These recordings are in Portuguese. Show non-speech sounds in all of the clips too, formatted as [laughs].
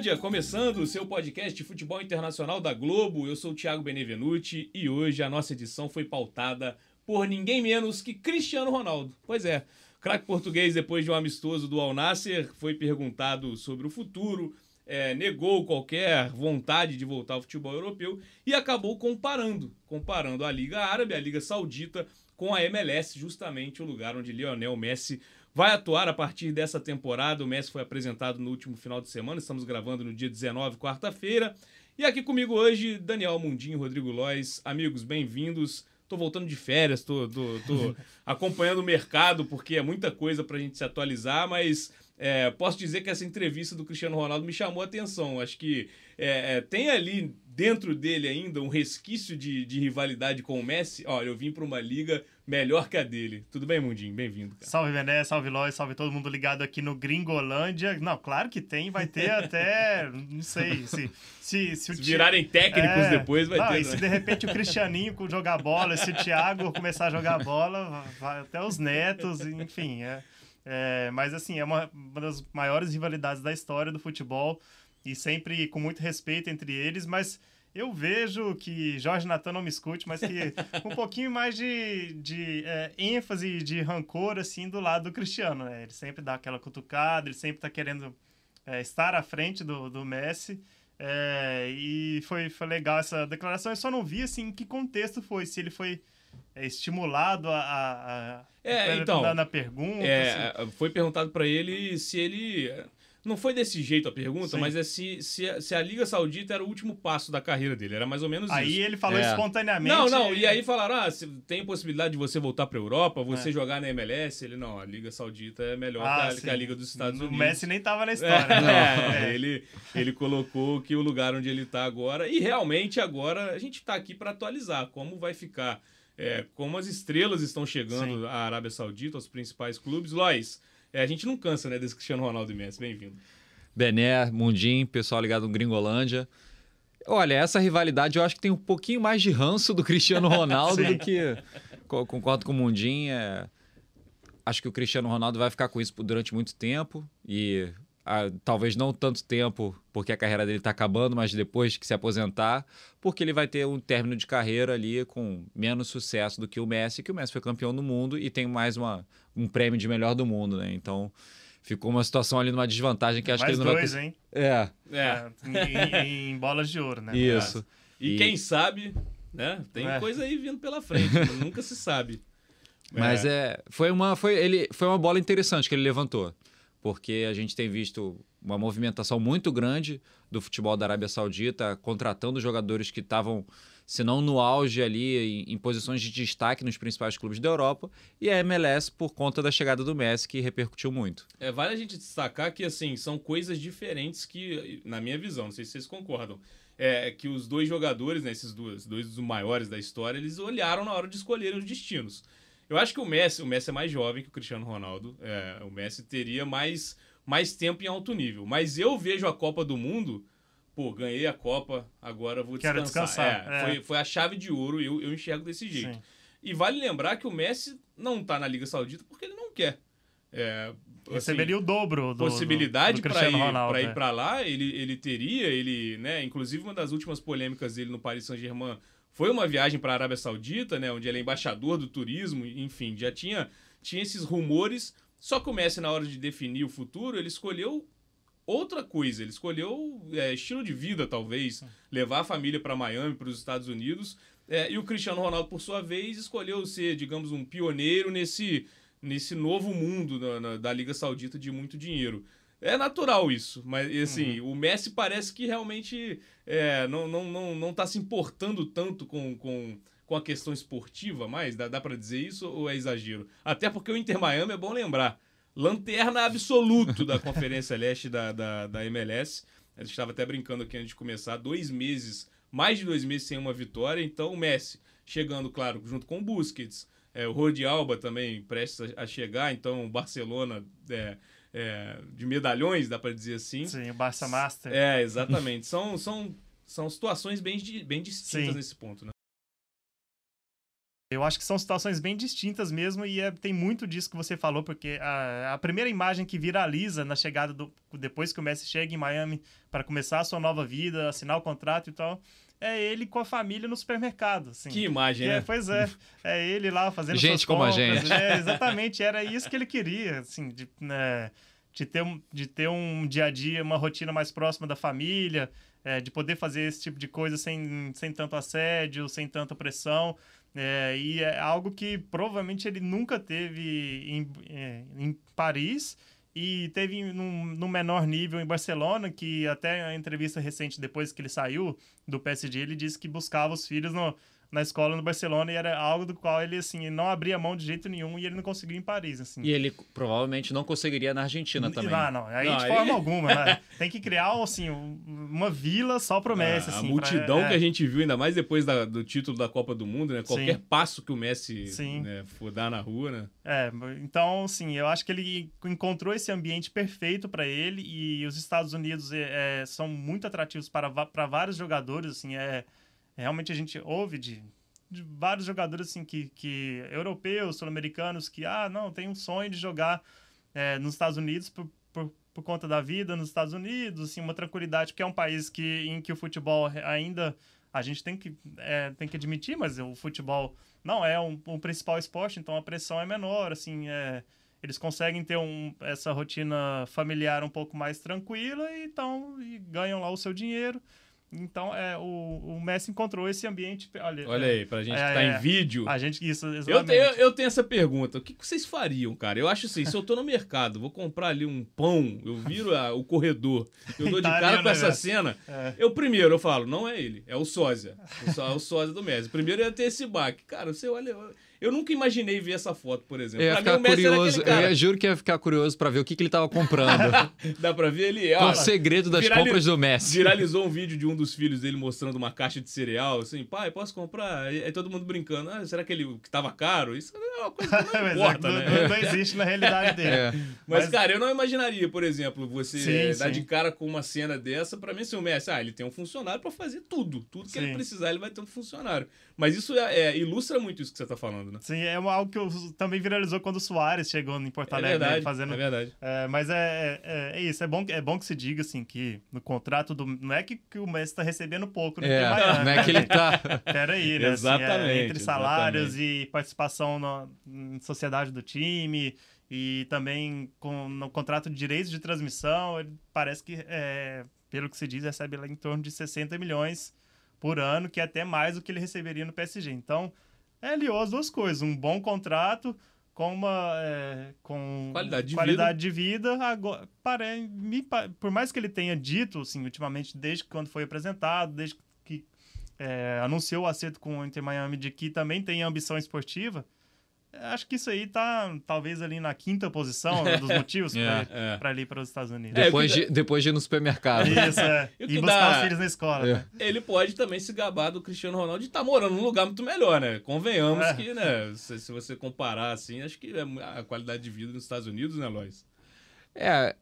Gringolândia, começando o seu podcast de futebol internacional da Globo. Eu sou o Thiago Benevenuti e hoje a nossa edição foi pautada por ninguém menos que Cristiano Ronaldo. Pois é, craque português, depois de um amistoso do Al Nasser, foi perguntado sobre o futuro, é, negou qualquer vontade de voltar ao futebol europeu e acabou comparando, comparando a Liga Árabe, a Liga Saudita, com a MLS, justamente o lugar onde Lionel Messi vai atuar a partir dessa temporada. O Messi foi apresentado no último final de semana, estamos gravando no dia 19, quarta-feira. E aqui comigo hoje, Daniel Mundinho, Rodrigo Lois. Amigos, bem-vindos. Tô voltando de férias, tô, tô, tô [laughs] acompanhando o mercado, porque é muita coisa pra gente se atualizar, mas é, posso dizer que essa entrevista do Cristiano Ronaldo me chamou a atenção. Acho que é, é, tem ali dentro dele ainda um resquício de, de rivalidade com o Messi. Olha, eu vim para uma liga melhor que a dele. Tudo bem, Mundinho? Bem-vindo. Salve, Vené, salve, Lois, salve todo mundo ligado aqui no Gringolândia. Não, claro que tem, vai ter até, [laughs] não sei, se... Se, se, se virarem técnicos é, depois, vai não, ter. E se né? de repente o Cristianinho jogar bola, se o Thiago começar a jogar bola, vai até os netos, enfim, é... É, mas assim, é uma, uma das maiores rivalidades da história do futebol e sempre com muito respeito entre eles, mas eu vejo que Jorge Natan não me escute, mas que [laughs] um pouquinho mais de, de é, ênfase, de rancor, assim, do lado do Cristiano, né? Ele sempre dá aquela cutucada, ele sempre tá querendo é, estar à frente do, do Messi. É, e foi, foi legal essa declaração. Eu só não vi, assim, em que contexto foi. Se ele foi é, estimulado a, a, a é, então, na, na pergunta. É, assim. Foi perguntado para ele se ele não foi desse jeito a pergunta, Sim. mas é se, se, a, se a Liga Saudita era o último passo da carreira dele. Era mais ou menos aí isso. Aí ele falou é. espontaneamente. Não, não. E aí falaram: ah, tem possibilidade de você voltar para Europa, você é. jogar na MLS? Ele, não, a Liga Saudita é melhor ah, que, a, a, Liga dos Estados Unidos. O Messi nem tava na história. É, [laughs] é, ele, ele colocou que o lugar onde ele tá agora. E realmente agora a gente tá aqui para atualizar como vai ficar. É, como as estrelas estão chegando Sim. à Arábia Saudita, aos principais clubes. Lois, é, a gente não cansa, né, desse Cristiano Ronaldo e Messi. Bem-vindo. Bené, Mundim, pessoal ligado no Gringolândia. Olha, essa rivalidade eu acho que tem um pouquinho mais de ranço do Cristiano [laughs] Ronaldo do que. Concordo com o Mundim. É... Acho que o Cristiano Ronaldo vai ficar com isso durante muito tempo e ah, talvez não tanto tempo, porque a carreira dele está acabando, mas depois que se aposentar, porque ele vai ter um término de carreira ali com menos sucesso do que o Messi, que o Messi foi campeão do mundo e tem mais uma, um prêmio de melhor do mundo, né? Então ficou uma situação ali numa desvantagem que acho mais que ele não dois, vai. hein? É. É. em, em, bolas de ouro, né? Isso. E, e, quem sabe, né? Tem é. coisa aí vindo pela frente, [laughs] nunca se sabe. Mas é. é, foi uma foi ele foi uma bola interessante que ele levantou porque a gente tem visto uma movimentação muito grande do futebol da Arábia Saudita, contratando jogadores que estavam, se não no auge ali, em, em, posições de destaque nos principais clubes da Europa, e a MLS por conta da chegada do Messi, que repercutiu muito. É, vale a gente destacar que, assim, são coisas diferentes que, na minha visão, não sei se vocês concordam, é que os dois jogadores, né, esses dois, dois dos maiores da história, eles olharam na hora de escolherem os destinos. Eu acho que o Messi, o Messi é mais jovem que o Cristiano Ronaldo. É, o Messi teria mais, mais tempo em alto nível. Mas eu vejo a Copa do Mundo. Pô, ganhei a Copa, agora vou descansar. Quero descansar. É, é. Foi, foi a chave de ouro, eu, eu enxergo desse jeito. Sim. E vale lembrar que o Messi não tá na Liga Saudita porque ele não quer. É, assim, Receberia o dobro do possibilidade para ir para ir é. para lá ele, ele teria ele né inclusive uma das últimas polêmicas dele no Paris Saint-Germain foi uma viagem para a Arábia Saudita, né, onde ele é embaixador do turismo, enfim, já tinha, tinha esses rumores. Só Messi, na hora de definir o futuro, ele escolheu outra coisa. Ele escolheu é, estilo de vida, talvez, levar a família para Miami, para os Estados Unidos. É, e o Cristiano Ronaldo, por sua vez, escolheu ser, digamos, um pioneiro nesse, nesse novo mundo na, na, da Liga Saudita de muito dinheiro. É natural isso, mas assim, uhum. o Messi parece que realmente é, não, não, não, não tá se importando tanto com, com, com a questão esportiva mais, dá, dá para dizer isso ou é exagero? Até porque o Inter Miami é bom lembrar, lanterna absoluto da Conferência [laughs] Leste da, da, da MLS. A gente estava até brincando aqui antes de começar, dois meses, mais de dois meses sem uma vitória, então o Messi chegando, claro, junto com o Busquets, é, o Rodi Alba também prestes a, a chegar, então o Barcelona... É, é, de medalhões, dá para dizer assim. Sim, o Barça Master. É, exatamente. são, são, são situações bem, bem distintas Sim. nesse ponto, né? Eu acho que são situações bem distintas mesmo, e é, tem muito disso que você falou, porque a, a, primeira imagem que viraliza na chegada do. depois que o Messi chega em Miami para começar a sua nova vida, assinar o contrato e tal. É ele com a família no supermercado. Assim. Que imagem, é, né? Pois é. É ele lá fazendo Gente como compras, a gente. É, exatamente. Era isso que ele queria, assim, de, né, de, ter um, de ter um dia a dia, uma rotina mais próxima da família, é, de poder fazer esse tipo de coisa sem, sem tanto assédio, sem tanta pressão. É, e é algo que provavelmente ele nunca teve em, é, em Paris e teve num, num, menor nível em Barcelona, que até a entrevista recente, depois que ele saiu do PSG, ele disse que buscava os filhos no, na escola no Barcelona e era algo do qual ele assim não abria mão de jeito nenhum e ele não conseguiu em Paris assim. E ele provavelmente não conseguiria na Argentina também. Não, não, aí não, de aí... forma [laughs] alguma, né? Tem que criar assim uma vila só pro Messi a, assim, a multidão pra, é... que a gente viu ainda mais depois da, do título da Copa do Mundo, né? Qualquer Sim. passo que o Messi né, for dar na rua, né? É, então sim, eu acho que ele encontrou esse ambiente perfeito para ele e os Estados Unidos é, é, são muito atrativos para, para vários jogadores, assim, é realmente a gente ouve de, de vários jogadores assim que, que europeus, sul-americanos que ah não tem um sonho de jogar é, nos Estados Unidos por, por, por, conta da vida nos Estados Unidos, assim uma tranquilidade porque é um país que em que o futebol ainda a gente tem que é, tem que admitir, mas o futebol não é um, um principal esporte, então a pressão é menor, assim é, eles conseguem ter um, essa rotina familiar um pouco mais tranquila e, então, e ganham lá o seu dinheiro. Então, é, o, o Messi encontrou esse ambiente. Olha, olha é, aí, pra gente é, que tá em vídeo. A gente, isso, eu, tenho, eu tenho essa pergunta. O que vocês fariam, cara? Eu acho assim: se eu tô no mercado, vou comprar ali um pão, eu viro a, o corredor, eu dou de tá cara com essa cena. É. Eu primeiro, eu falo, não é ele, é o sósia. É o sósia do Messi. Primeiro ia ter esse baque. Cara, você olha. Eu nunca imaginei ver essa foto, por exemplo. Eu ia ficar mim, curioso. Eu juro que ia ficar curioso para ver o que, que ele tava comprando. [laughs] Dá para ver ele. Qual o segredo das virali... compras do Messi? Viralizou um vídeo de um dos filhos dele mostrando uma caixa de cereal, assim, pai, posso comprar? Aí todo mundo brincando. Ah, será que ele que tava caro? Isso é uma coisa que [laughs] não é, importa, não, né? Não, existe na realidade dele. [laughs] É. Mas, Mas, cara, eu não imaginaria, por exemplo, você sim, dar sim. de cara com uma cena dessa. Para mim, assim, o Messi, ah, ele tem um funcionário para fazer tudo. Tudo que sim. ele precisar, ele vai ter um funcionário. Mas isso é, é, ilustra muito isso que você tá falando, né? Sim, é algo que também viralizou quando o Soares chegou em Porto é Alegre. É verdade, fazendo... é verdade. É, mas é, é, é, isso, é bom, é bom que se diga, assim, que no contrato do... Não é que, que o Messi tá recebendo pouco, né? É, Miami, não é que ele tá... [laughs] Peraí, né? Exatamente. Assim, é, entre salários exatamente. e participação no, em sociedade do time e também com, no contrato de direitos de transmissão, ele parece que, é, pelo que se diz, recebe lá em torno de 60 milhões por ano, que é até mais do que ele receberia no PSG. Então, é aliou as duas coisas. Um bom contrato com uma é, com qualidade de qualidade vida. De vida agora, pare, me, por mais que ele tenha dito, assim, ultimamente, desde quando foi apresentado, desde que é, anunciou o acerto com o Inter Miami de que também tem ambição esportiva, Acho que isso aí tá talvez ali na quinta posição né, dos [laughs] motivos para é, é. ir para os Estados Unidos. É, depois, de, depois de ir no supermercado. Isso, [laughs] é. e, e buscar dá... os filhos na escola. É. Né? Ele pode também se gabar do Cristiano Ronaldo de estar tá morando num lugar muito melhor, né? Convenhamos é. que, né, se, se, você comparar assim, acho que a qualidade de vida nos Estados Unidos, né, Lois? É,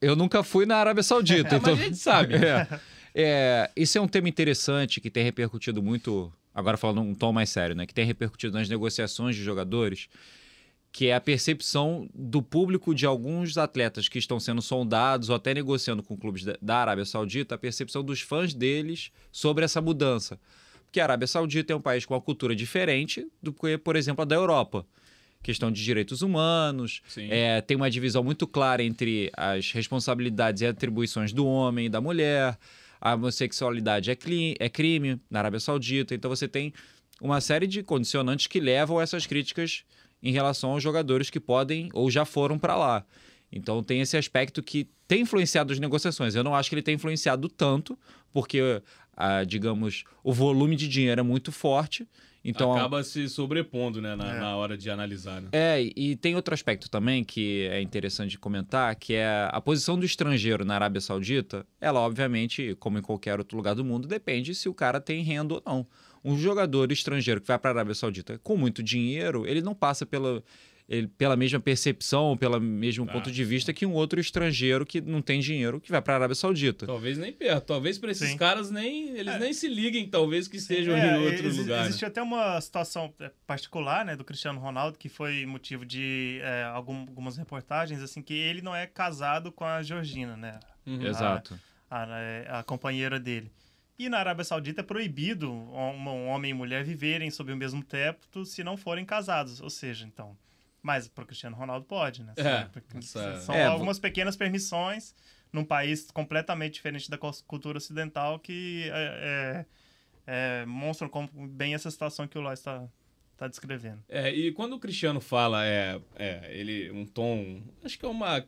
eu nunca fui na Arábia Saudita. [laughs] então... Mas a gente sabe. é, isso é um tema interessante que tem repercutido muito agora falando um tom mais sério, né, que tem repercutido nas negociações de jogadores, que é a percepção do público de alguns atletas que estão sendo sondados ou até negociando com clubes da Arábia Saudita, a percepção dos fãs deles sobre essa mudança. Porque a Arábia Saudita é um país com uma cultura diferente do que, por exemplo, a da Europa. Questão de direitos humanos, é, tem uma divisão muito clara entre as responsabilidades e atribuições do homem e da mulher a homossexualidade é, é crime na Arábia Saudita. Então você tem uma série de condicionantes que levam a essas críticas em relação aos jogadores que podem ou já foram para lá. Então tem esse aspecto que tem influenciado as negociações. Eu não acho que ele tem influenciado tanto, porque, ah, digamos, o volume de dinheiro é muito forte então, Acaba se sobrepondo né, na, é. na hora de analisar. Né? É, e tem outro aspecto também que é interessante de comentar, que é a posição do estrangeiro na Arábia Saudita. Ela, obviamente, como em qualquer outro lugar do mundo, depende se o cara tem renda ou não. Um jogador estrangeiro que vai para a Arábia Saudita com muito dinheiro, ele não passa pela ele, pela mesma percepção, pelo mesmo Ah, ponto de vista que um outro estrangeiro que não tem dinheiro que vai para a Arábia Saudita. Talvez nem perto. Talvez para esses Sim. caras nem eles nem se liguem, talvez que estejam É, em outro exi- lugar. né? Existe até uma situação é, particular, né, do Cristiano Ronaldo, que foi motivo de é, algum- algumas reportagens, assim, que ele não é casado com a Georgina, né, Uhum. Exato. a, é, a companheira dele. E na Arábia Saudita é proibido um, um homem e mulher viverem sob o mesmo teto se não forem casados, ou seja, então... Mas para o Cristiano Ronaldo pode, né? É, essa- São É, algumas pequenas permissões num país completamente diferente da cultura ocidental que é, é, é, mostram como bem essa situação que o Lá está, está descrevendo. É, e quando o Cristiano fala, é, é, ele um tom, acho que é uma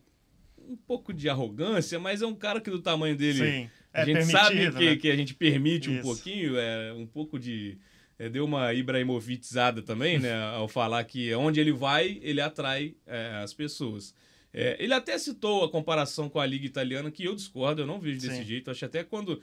um pouco de arrogância, mas é um cara que do tamanho dele, Sim, é a gente sabe que, né? que a gente permite um Isso. pouquinho, é um pouco de é, deu uma Ibrahimovicizada também, né, [laughs] ao falar que onde ele vai, ele atrai é, as pessoas. É, ele até citou a comparação com a Liga Italiana, que eu discordo, eu não vejo desse Sim. jeito. Acho até quando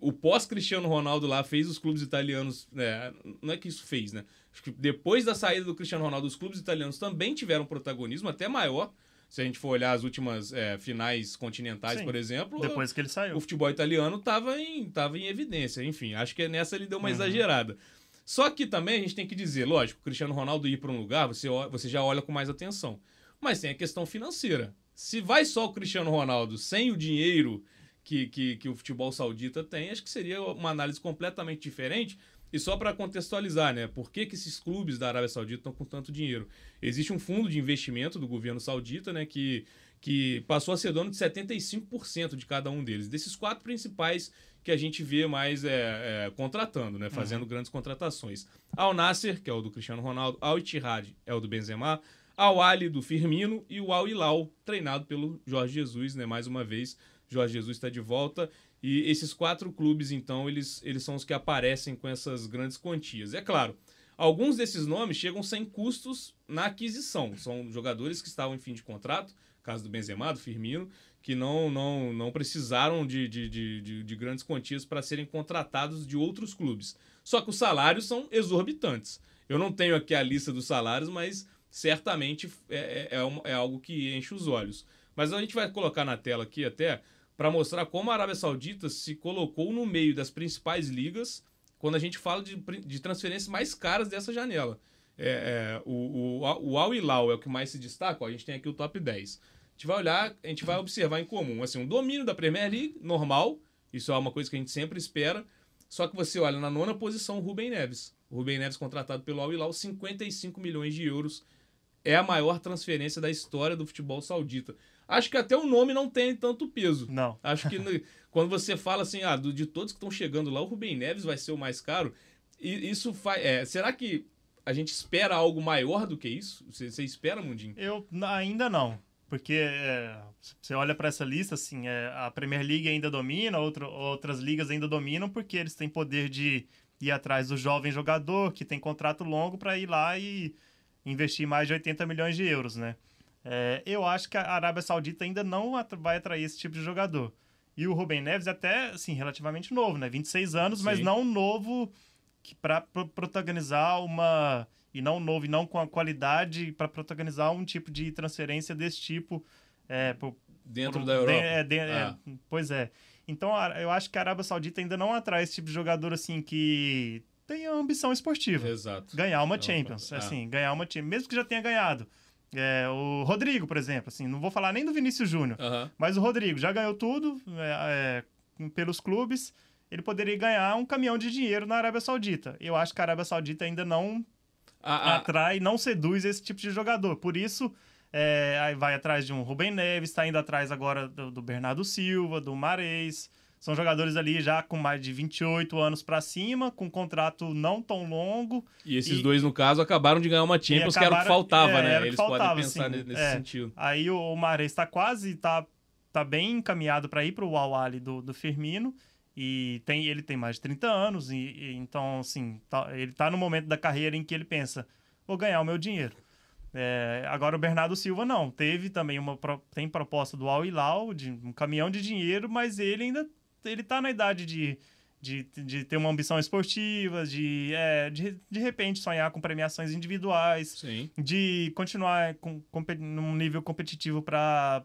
o pós-Cristiano Ronaldo lá fez os clubes italianos. né, não é que isso fez, né? Acho que depois da saída do Cristiano Ronaldo, os clubes italianos também tiveram protagonismo, até maior. Se a gente for olhar as últimas é, finais continentais, Sim. por exemplo, Depois que ele saiu. o futebol italiano estava em, tava em evidência. Enfim, acho que nessa ele deu uma Uhum. exagerada. Só que também a gente tem que dizer, lógico, o Cristiano Ronaldo ir para um lugar, você, você já olha com mais atenção. Mas tem a questão financeira. Se vai só o Cristiano Ronaldo sem o dinheiro que, que, que o futebol saudita tem, acho que seria uma análise completamente diferente. E só para contextualizar, né? Por que, que esses clubes da Arábia Saudita estão com tanto dinheiro? Existe um fundo de investimento do governo saudita, né? Que, que passou a ser dono de 75% de cada um deles. Desses quatro principais que a gente vê mais é, é, contratando, né? Fazendo grandes contratações. Al Nasser, que é o do Cristiano Ronaldo, Al Ittihad é o do Benzema, Al Ali do Firmino e o Al Hilal, treinado pelo Jorge Jesus, né? Mais uma vez, Jorge Jesus está de volta. E esses quatro clubes, então, eles, eles são os que aparecem com essas grandes quantias. É claro, alguns desses nomes chegam sem custos na aquisição. São jogadores que estavam em fim de contrato, caso do Benzema, do Firmino, que não, não, não precisaram de, de, de, de, de grandes quantias para serem contratados de outros clubes. Só que os salários são exorbitantes. Eu não tenho aqui a lista dos salários, mas certamente é, é, é, é algo que enche os olhos. Mas a gente vai colocar na tela aqui até para mostrar como a Arábia Saudita se colocou no meio das principais ligas quando a gente fala de, de transferências mais caras dessa janela. É, é, o, o, o Al Hilal é o que mais se destaca, ó, a gente tem aqui o top 10. A gente vai olhar, a gente vai observar em comum, assim, um domínio da Premier League, normal, isso é uma coisa que a gente sempre espera, só que você olha na nona posição o Rubem Neves. O Rubem Neves contratado pelo Al Hilal, 55 milhões de euros. É a maior transferência da história do futebol saudita. Acho que até o nome não tem tanto peso. Não. Acho que [laughs] quando você fala assim, ah, de todos que estão chegando lá, o Rubem Neves vai ser o mais caro. E isso faz. É, será que a gente espera algo maior do que isso? Você, espera, Mundinho? Eu ainda não. Porque é, você olha para essa lista, assim, é, a Premier League ainda domina, outro, outras ligas ainda dominam, porque eles têm poder de ir atrás do jovem jogador que tem contrato longo para ir lá e investir mais de 80 milhões de euros, né? É, eu acho que a Arábia Saudita ainda não vai atrair esse tipo de jogador. E o Rubem Neves é até, assim, relativamente novo, né? 26 anos, mas Sim. não novo para protagonizar uma e não novo e não com a qualidade para protagonizar um tipo de transferência desse tipo é, por- Dentro por- da Europa. de- é, de- é, Ah. pois é. Então a- eu acho que a Arábia Saudita ainda não atrai esse tipo de jogador assim que tem ambição esportiva, Exato. ganhar uma Não, Champions, ah. assim, ganhar uma Champions, mesmo que já tenha ganhado. É, o Rodrigo, por exemplo, assim, não vou falar nem do Vinícius Júnior, Aham. mas o Rodrigo já ganhou tudo é, é, pelos clubes. Ele poderia ganhar um caminhão de dinheiro na Arábia Saudita. Eu acho que a Arábia Saudita ainda não A- a- atrai, não seduz esse tipo de jogador. Por isso, é, aí vai atrás de um Rubem Neves, está indo atrás agora do, do Bernardo Silva, do Mares. São jogadores ali já com mais de 28 anos para cima, com contrato não tão longo. E esses E- dois, no caso, acabaram de ganhar uma Champions, que era o que acabaram- faltava, é, né? que Eles faltava, podem pensar assim, nesse é. sentido. Aí o, o Mares está quase, tá, tá bem encaminhado para ir para o Al Ahly do, do Firmino. E tem, ele tem mais de 30 anos, e, e então, assim, tá- ele tá no momento da carreira em que ele pensa, vou ganhar o meu dinheiro. É, agora o Bernardo Silva não, teve também uma tem proposta do Al Hilal de um caminhão de dinheiro, mas ele ainda ele tá na idade de, de, de ter uma ambição esportiva, de, é, de de repente sonhar com premiações individuais, Sim. de continuar com, com, num nível competitivo para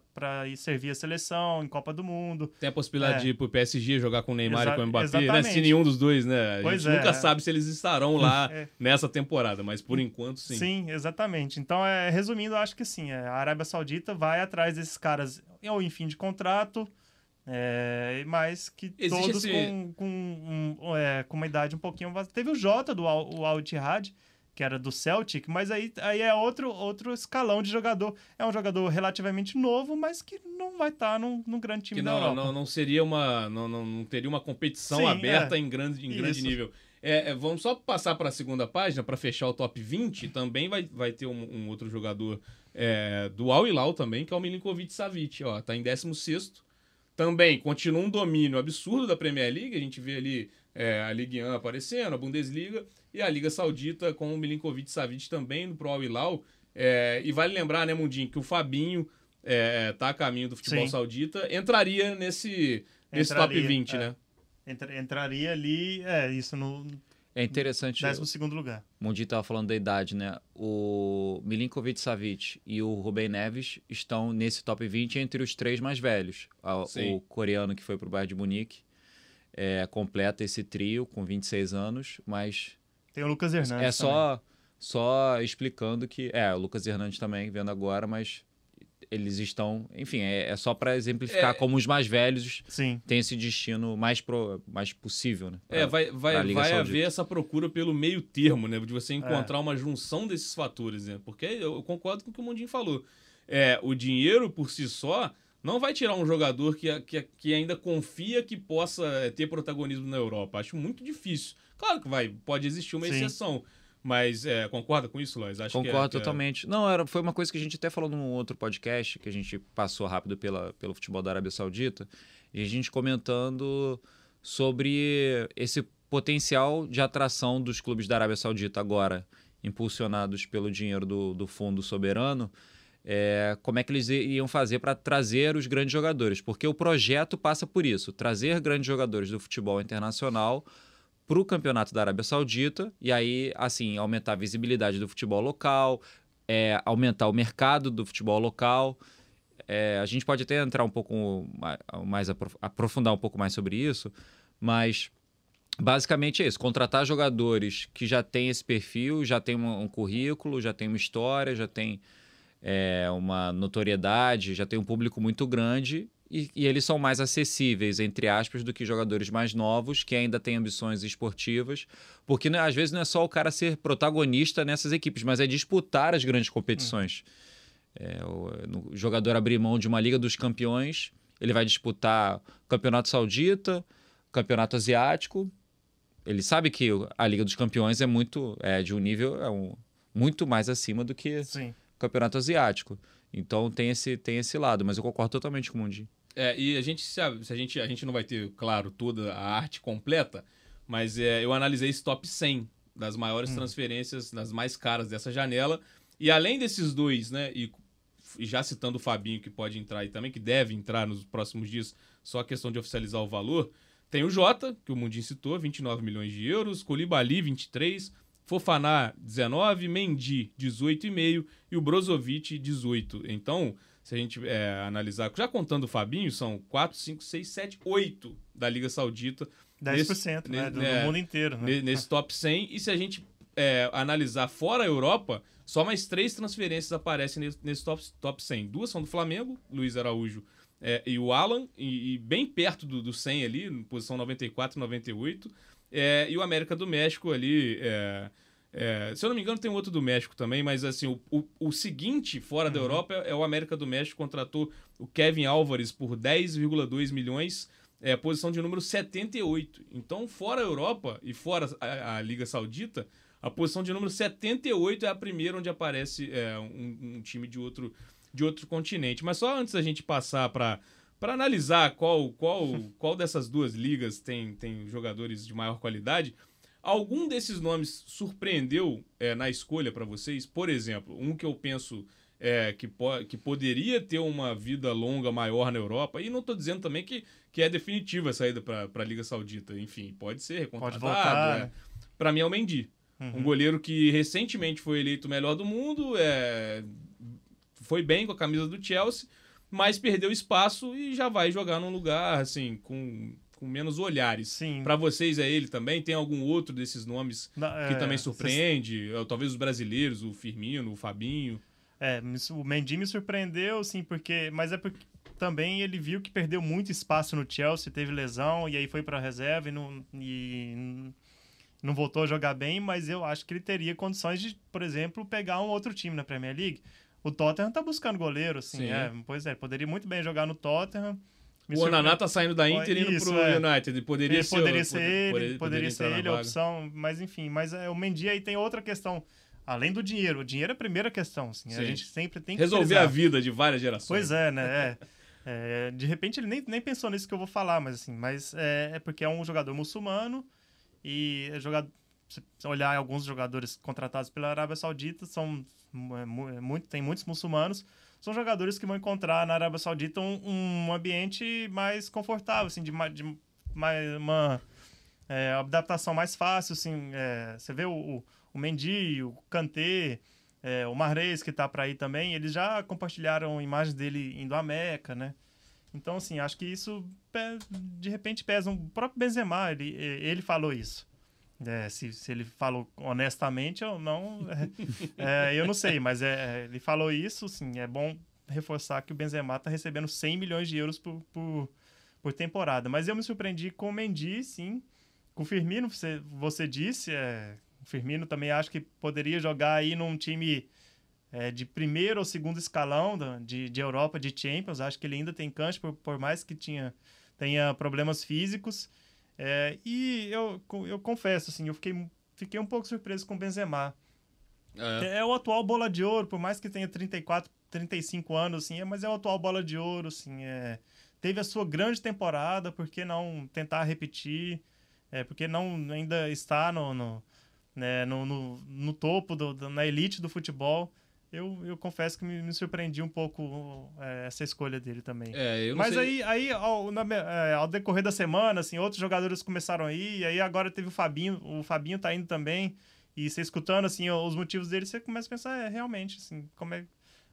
servir a seleção em Copa do Mundo. Tem a possibilidade É. de ir pro PSG jogar com o Neymar Exa- e com o Mbappé, né? Se nenhum dos dois, né? A Pois gente é. nunca sabe se eles estarão lá [laughs] É. nessa temporada, mas por enquanto sim. Sim, exatamente. Então, é, resumindo, eu acho que sim. é, a Arábia Saudita vai atrás desses caras ou em fim de contrato, é, mas que Existe todos esse- com, com, um, é, com uma idade um pouquinho... mais- Teve o Jota do o Al Ittihad, que era do Celtic, mas aí, aí é outro, outro escalão de jogador. É um jogador relativamente novo, mas que não vai estar num, num grande time Que da não, Europa. não, não seria uma. Não, não, não teria uma competição Sim, aberta é. em grande, em grande Isso. nível. É, é, vamos só passar para a segunda página para fechar o top 20. Também vai, vai ter um, um outro jogador é, do Al Hilal também, que é o Milinkovic Savic. Ó, tá em 16 Também continua um domínio absurdo da Premier League. A gente vê ali é, a Ligue 1 aparecendo, a Bundesliga e a Liga Saudita com o Milinkovic Savic também pro Al Hilal. É, e vale lembrar, né, Mundinho, que o Fabinho é, tá a caminho do futebol Sim. saudita, entraria nesse, nesse top Entraria, 20, é. né? Entra- entraria ali, é, isso no É interessante. 12 lugar. O Mundi estava falando da idade, né? O Milinkovic Savic e o Rubem Neves estão nesse top 20 entre os três mais velhos. Sim. O coreano que foi para o Bayern de Munique é, completa esse trio com 26 anos, mas Tem o Lucas Hernandes é também. só, só explicando que. É, o Lucas Hernandes também, vendo agora, mas eles estão. Enfim, é, é só para exemplificar É. como os mais velhos Sim. têm esse destino mais, pro, mais possível, né? É, Pra- vai, pra vai, vai Saudita. haver essa procura pelo meio termo, né? De É. você encontrar uma junção desses fatores, né? Porque eu concordo com o que o Mundinho falou. É, o dinheiro por si só não vai tirar um jogador que, que, que ainda confia que possa é, ter protagonismo na Europa. Acho muito difícil. Claro que vai, pode existir uma Sim. exceção. Mas é, concorda com isso, Lois? Acho que é- Concordo que é- totalmente. Não, era, foi uma coisa que a gente até falou num outro podcast, que a gente passou rápido pela, pelo futebol da Arábia Saudita, e a gente comentando sobre esse potencial de atração dos clubes da Arábia Saudita agora, impulsionados pelo dinheiro do, do fundo soberano, é, como é que eles iam fazer para trazer os grandes jogadores. Porque o projeto passa por isso, trazer grandes jogadores do futebol internacional para o campeonato da Arábia Saudita e aí, assim, aumentar a visibilidade do futebol local, é, aumentar o mercado do futebol local. É, a gente pode até entrar um pouco ma- mais, aprof- aprofundar um pouco mais sobre isso, mas basicamente é isso: contratar jogadores que já têm esse perfil, já têm um, currículo, já têm uma história, já tem é, uma notoriedade, já tem um público muito grande e, e eles são mais acessíveis, entre aspas, do que jogadores mais novos que ainda têm ambições esportivas, porque né, às vezes não é só o cara ser protagonista nessas equipes, mas é disputar as grandes competições. É, o, no- o jogador abrir mão de uma Liga dos Campeões, ele vai disputar o Campeonato Saudita, Campeonato Asiático. Ele sabe que a Liga dos Campeões é muito é de um nível é um, muito mais acima do que Sim. campeonato asiático. Então tem esse, tem esse lado, mas eu concordo totalmente com o Mundi. É, e a gente, se a, se a gente, a gente não vai ter, claro, toda a arte completa, mas é, eu analisei esse top 100 das maiores transferências, das mais caras dessa janela. E além desses dois, né, e, e já citando o Fabinho, que pode entrar aí também, que deve entrar nos próximos dias, só a questão de oficializar o valor, tem o Jota, que o Mundinho citou, 29 milhões de euros, Colibali, 23, Fofaná, 19, Mendy, 18,5 e o Brozovic, 18. Então, se a gente é, analisar, já contando o Fabinho, são 4, 5, 6, 7, 8 da Liga Saudita 10%, né? nesse- Do, é, do mundo inteiro, né? ne- nesse top 100. E se a gente é, analisar fora a Europa, só mais três transferências aparecem nesse, nesse top, top 100. Duas são do Flamengo, Luiz Araújo é, e o Alan, e, e bem perto do, do 100 ali, posição 94 e 98. É, e o América do México ali. é, é, se eu não me engano, tem outro do México também, mas assim, o, o, o seguinte fora da Europa é, é o América do México, contratou o Kevin Álvares por 10,2 milhões, é, posição de número 78. Então, fora a Europa e fora a, a Liga Saudita, a posição de número 78 é a primeira onde aparece é, um, um time de outro, de outro continente. Mas só antes da gente passar para para analisar qual, qual, [laughs] qual dessas duas ligas tem, tem jogadores de maior qualidade, algum desses nomes surpreendeu é, na escolha para vocês? Por exemplo, um que eu penso é, que, po que poderia ter uma vida longa maior na Europa, e não estou dizendo também que, que é definitiva a saída para a Liga Saudita. Enfim, pode ser recontratado. Pode voltar, é. né? Para mim é o Mendy. Uhum. Um goleiro que recentemente foi eleito o melhor do mundo, é... foi bem com a camisa do Chelsea, mas perdeu espaço e já vai jogar num lugar assim com com menos olhares. Sim. Para vocês é ele também? Tem algum outro desses nomes que é, também surpreende? Cês... Talvez os brasileiros, o Firmino, o Fabinho. É, o Mendy me surpreendeu, sim, porque. Mas é porque também ele viu que perdeu muito espaço no Chelsea, teve lesão, e aí foi para reserva e não, e não voltou a jogar bem, mas eu acho que ele teria condições de, por exemplo, pegar um outro time na Premier League. O Tottenham tá buscando goleiro, assim, é, pois é, poderia muito bem jogar no Tottenham. O Onaná tá saindo da Inter e indo pro é. United. Poderia, ser, poderia ser ele, poderia, poderia ser ele a opção, mas enfim, mas é, o Mendy aí tem outra questão. Além do dinheiro, o dinheiro é a primeira questão, assim, a gente sempre tem que resolver a vida de várias gerações. Pois é, né? [laughs] É. É, de repente ele nem, nem pensou nisso que eu vou falar, mas assim, mas é, é porque é um jogador muçulmano e é jogador, se olhar alguns jogadores contratados pela Arábia Saudita são muito, tem muitos muçulmanos, são jogadores que vão encontrar na Arábia Saudita um, um ambiente mais confortável, assim, de, de mais, uma é, adaptação mais fácil, assim, é, você vê o, o Mendy, o Kanté, é, o Mahrez, que está para ir também, eles já compartilharam imagens dele indo à Meca, né? Então, assim, acho que isso de repente pesa. O próprio Benzema, ele, ele falou isso. É, se, se ele falou honestamente ou não, é, é, eu não sei, mas é, ele falou isso, sim, é bom reforçar que o Benzema está recebendo 100 milhões de euros por, por, por, temporada. Mas eu me surpreendi com o Mendy, sim. Com o Firmino, você, você disse, é, Firmino também acho que poderia jogar aí num time é, de primeiro ou segundo escalão de, de Europa, de Champions. Acho que ele ainda tem cancha, por, por mais que tinha, tenha problemas físicos. É, e eu, eu confesso, assim, eu fiquei, fiquei um pouco surpreso com o Benzema. É. é. o atual bola de ouro, por mais que tenha 34, 35 anos, assim, é, mas é o atual bola de ouro, assim, é, teve a sua grande temporada, por que não tentar repetir? É, porque não ainda está no, no né, no, no, no topo, do, do, na elite do futebol. Eu, eu confesso que me, me surpreendi um pouco é, essa escolha dele também. É, Mas sei. aí, aí ao, na, é, ao decorrer da semana, assim, outros jogadores começaram a ir, e aí agora teve o Fabinho, o Fabinho tá indo também, e você escutando, assim, os motivos dele, você começa a pensar, é, realmente, assim, como é...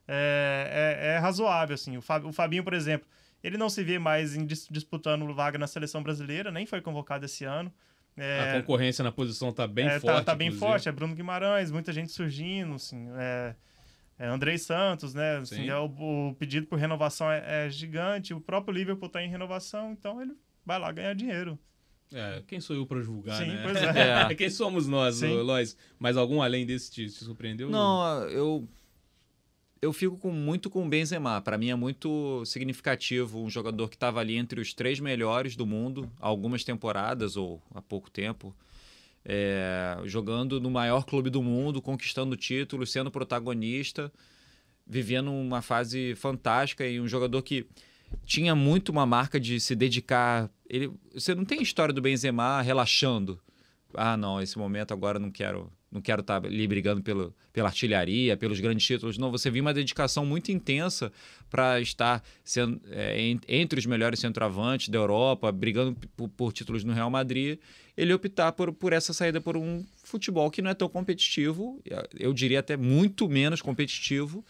É, é, é razoável, assim. O, Fab, o Fabinho, por exemplo, ele não se vê mais em, disputando vaga na seleção brasileira, nem foi convocado esse ano. É, a concorrência na posição está bem é, forte. Tá, tá bem forte, é Bruno Guimarães, muita gente surgindo, assim, é, é Andrei Santos, né? Assim, é, o, o, pedido por renovação é, é, gigante, o próprio Liverpool está em renovação, então ele vai lá ganhar dinheiro. É, quem sou eu para julgar, Sim, né? Pois [laughs] é. é. quem somos nós, Lois? Mas algum além desse te, te surpreendeu? Não, eu eu fico com, muito com o Benzema. Para mim é muito significativo um jogador que estava ali entre os três melhores do mundo há algumas temporadas ou há pouco tempo. É, jogando no maior clube do mundo, conquistando títulos, sendo protagonista, vivendo uma fase fantástica e um jogador que tinha muito uma marca de se dedicar. Ele, você não tem história do Benzema relaxando. Ah, não, esse momento agora não quero não quero estar tá ali brigando pelo, pela artilharia, pelos grandes títulos. Não, você viu uma dedicação muito intensa para estar sendo, é, entre os melhores centroavantes da Europa, brigando por, por, títulos no Real Madrid. Ele optar por, por essa saída por um futebol que não é tão competitivo, eu diria até muito menos competitivo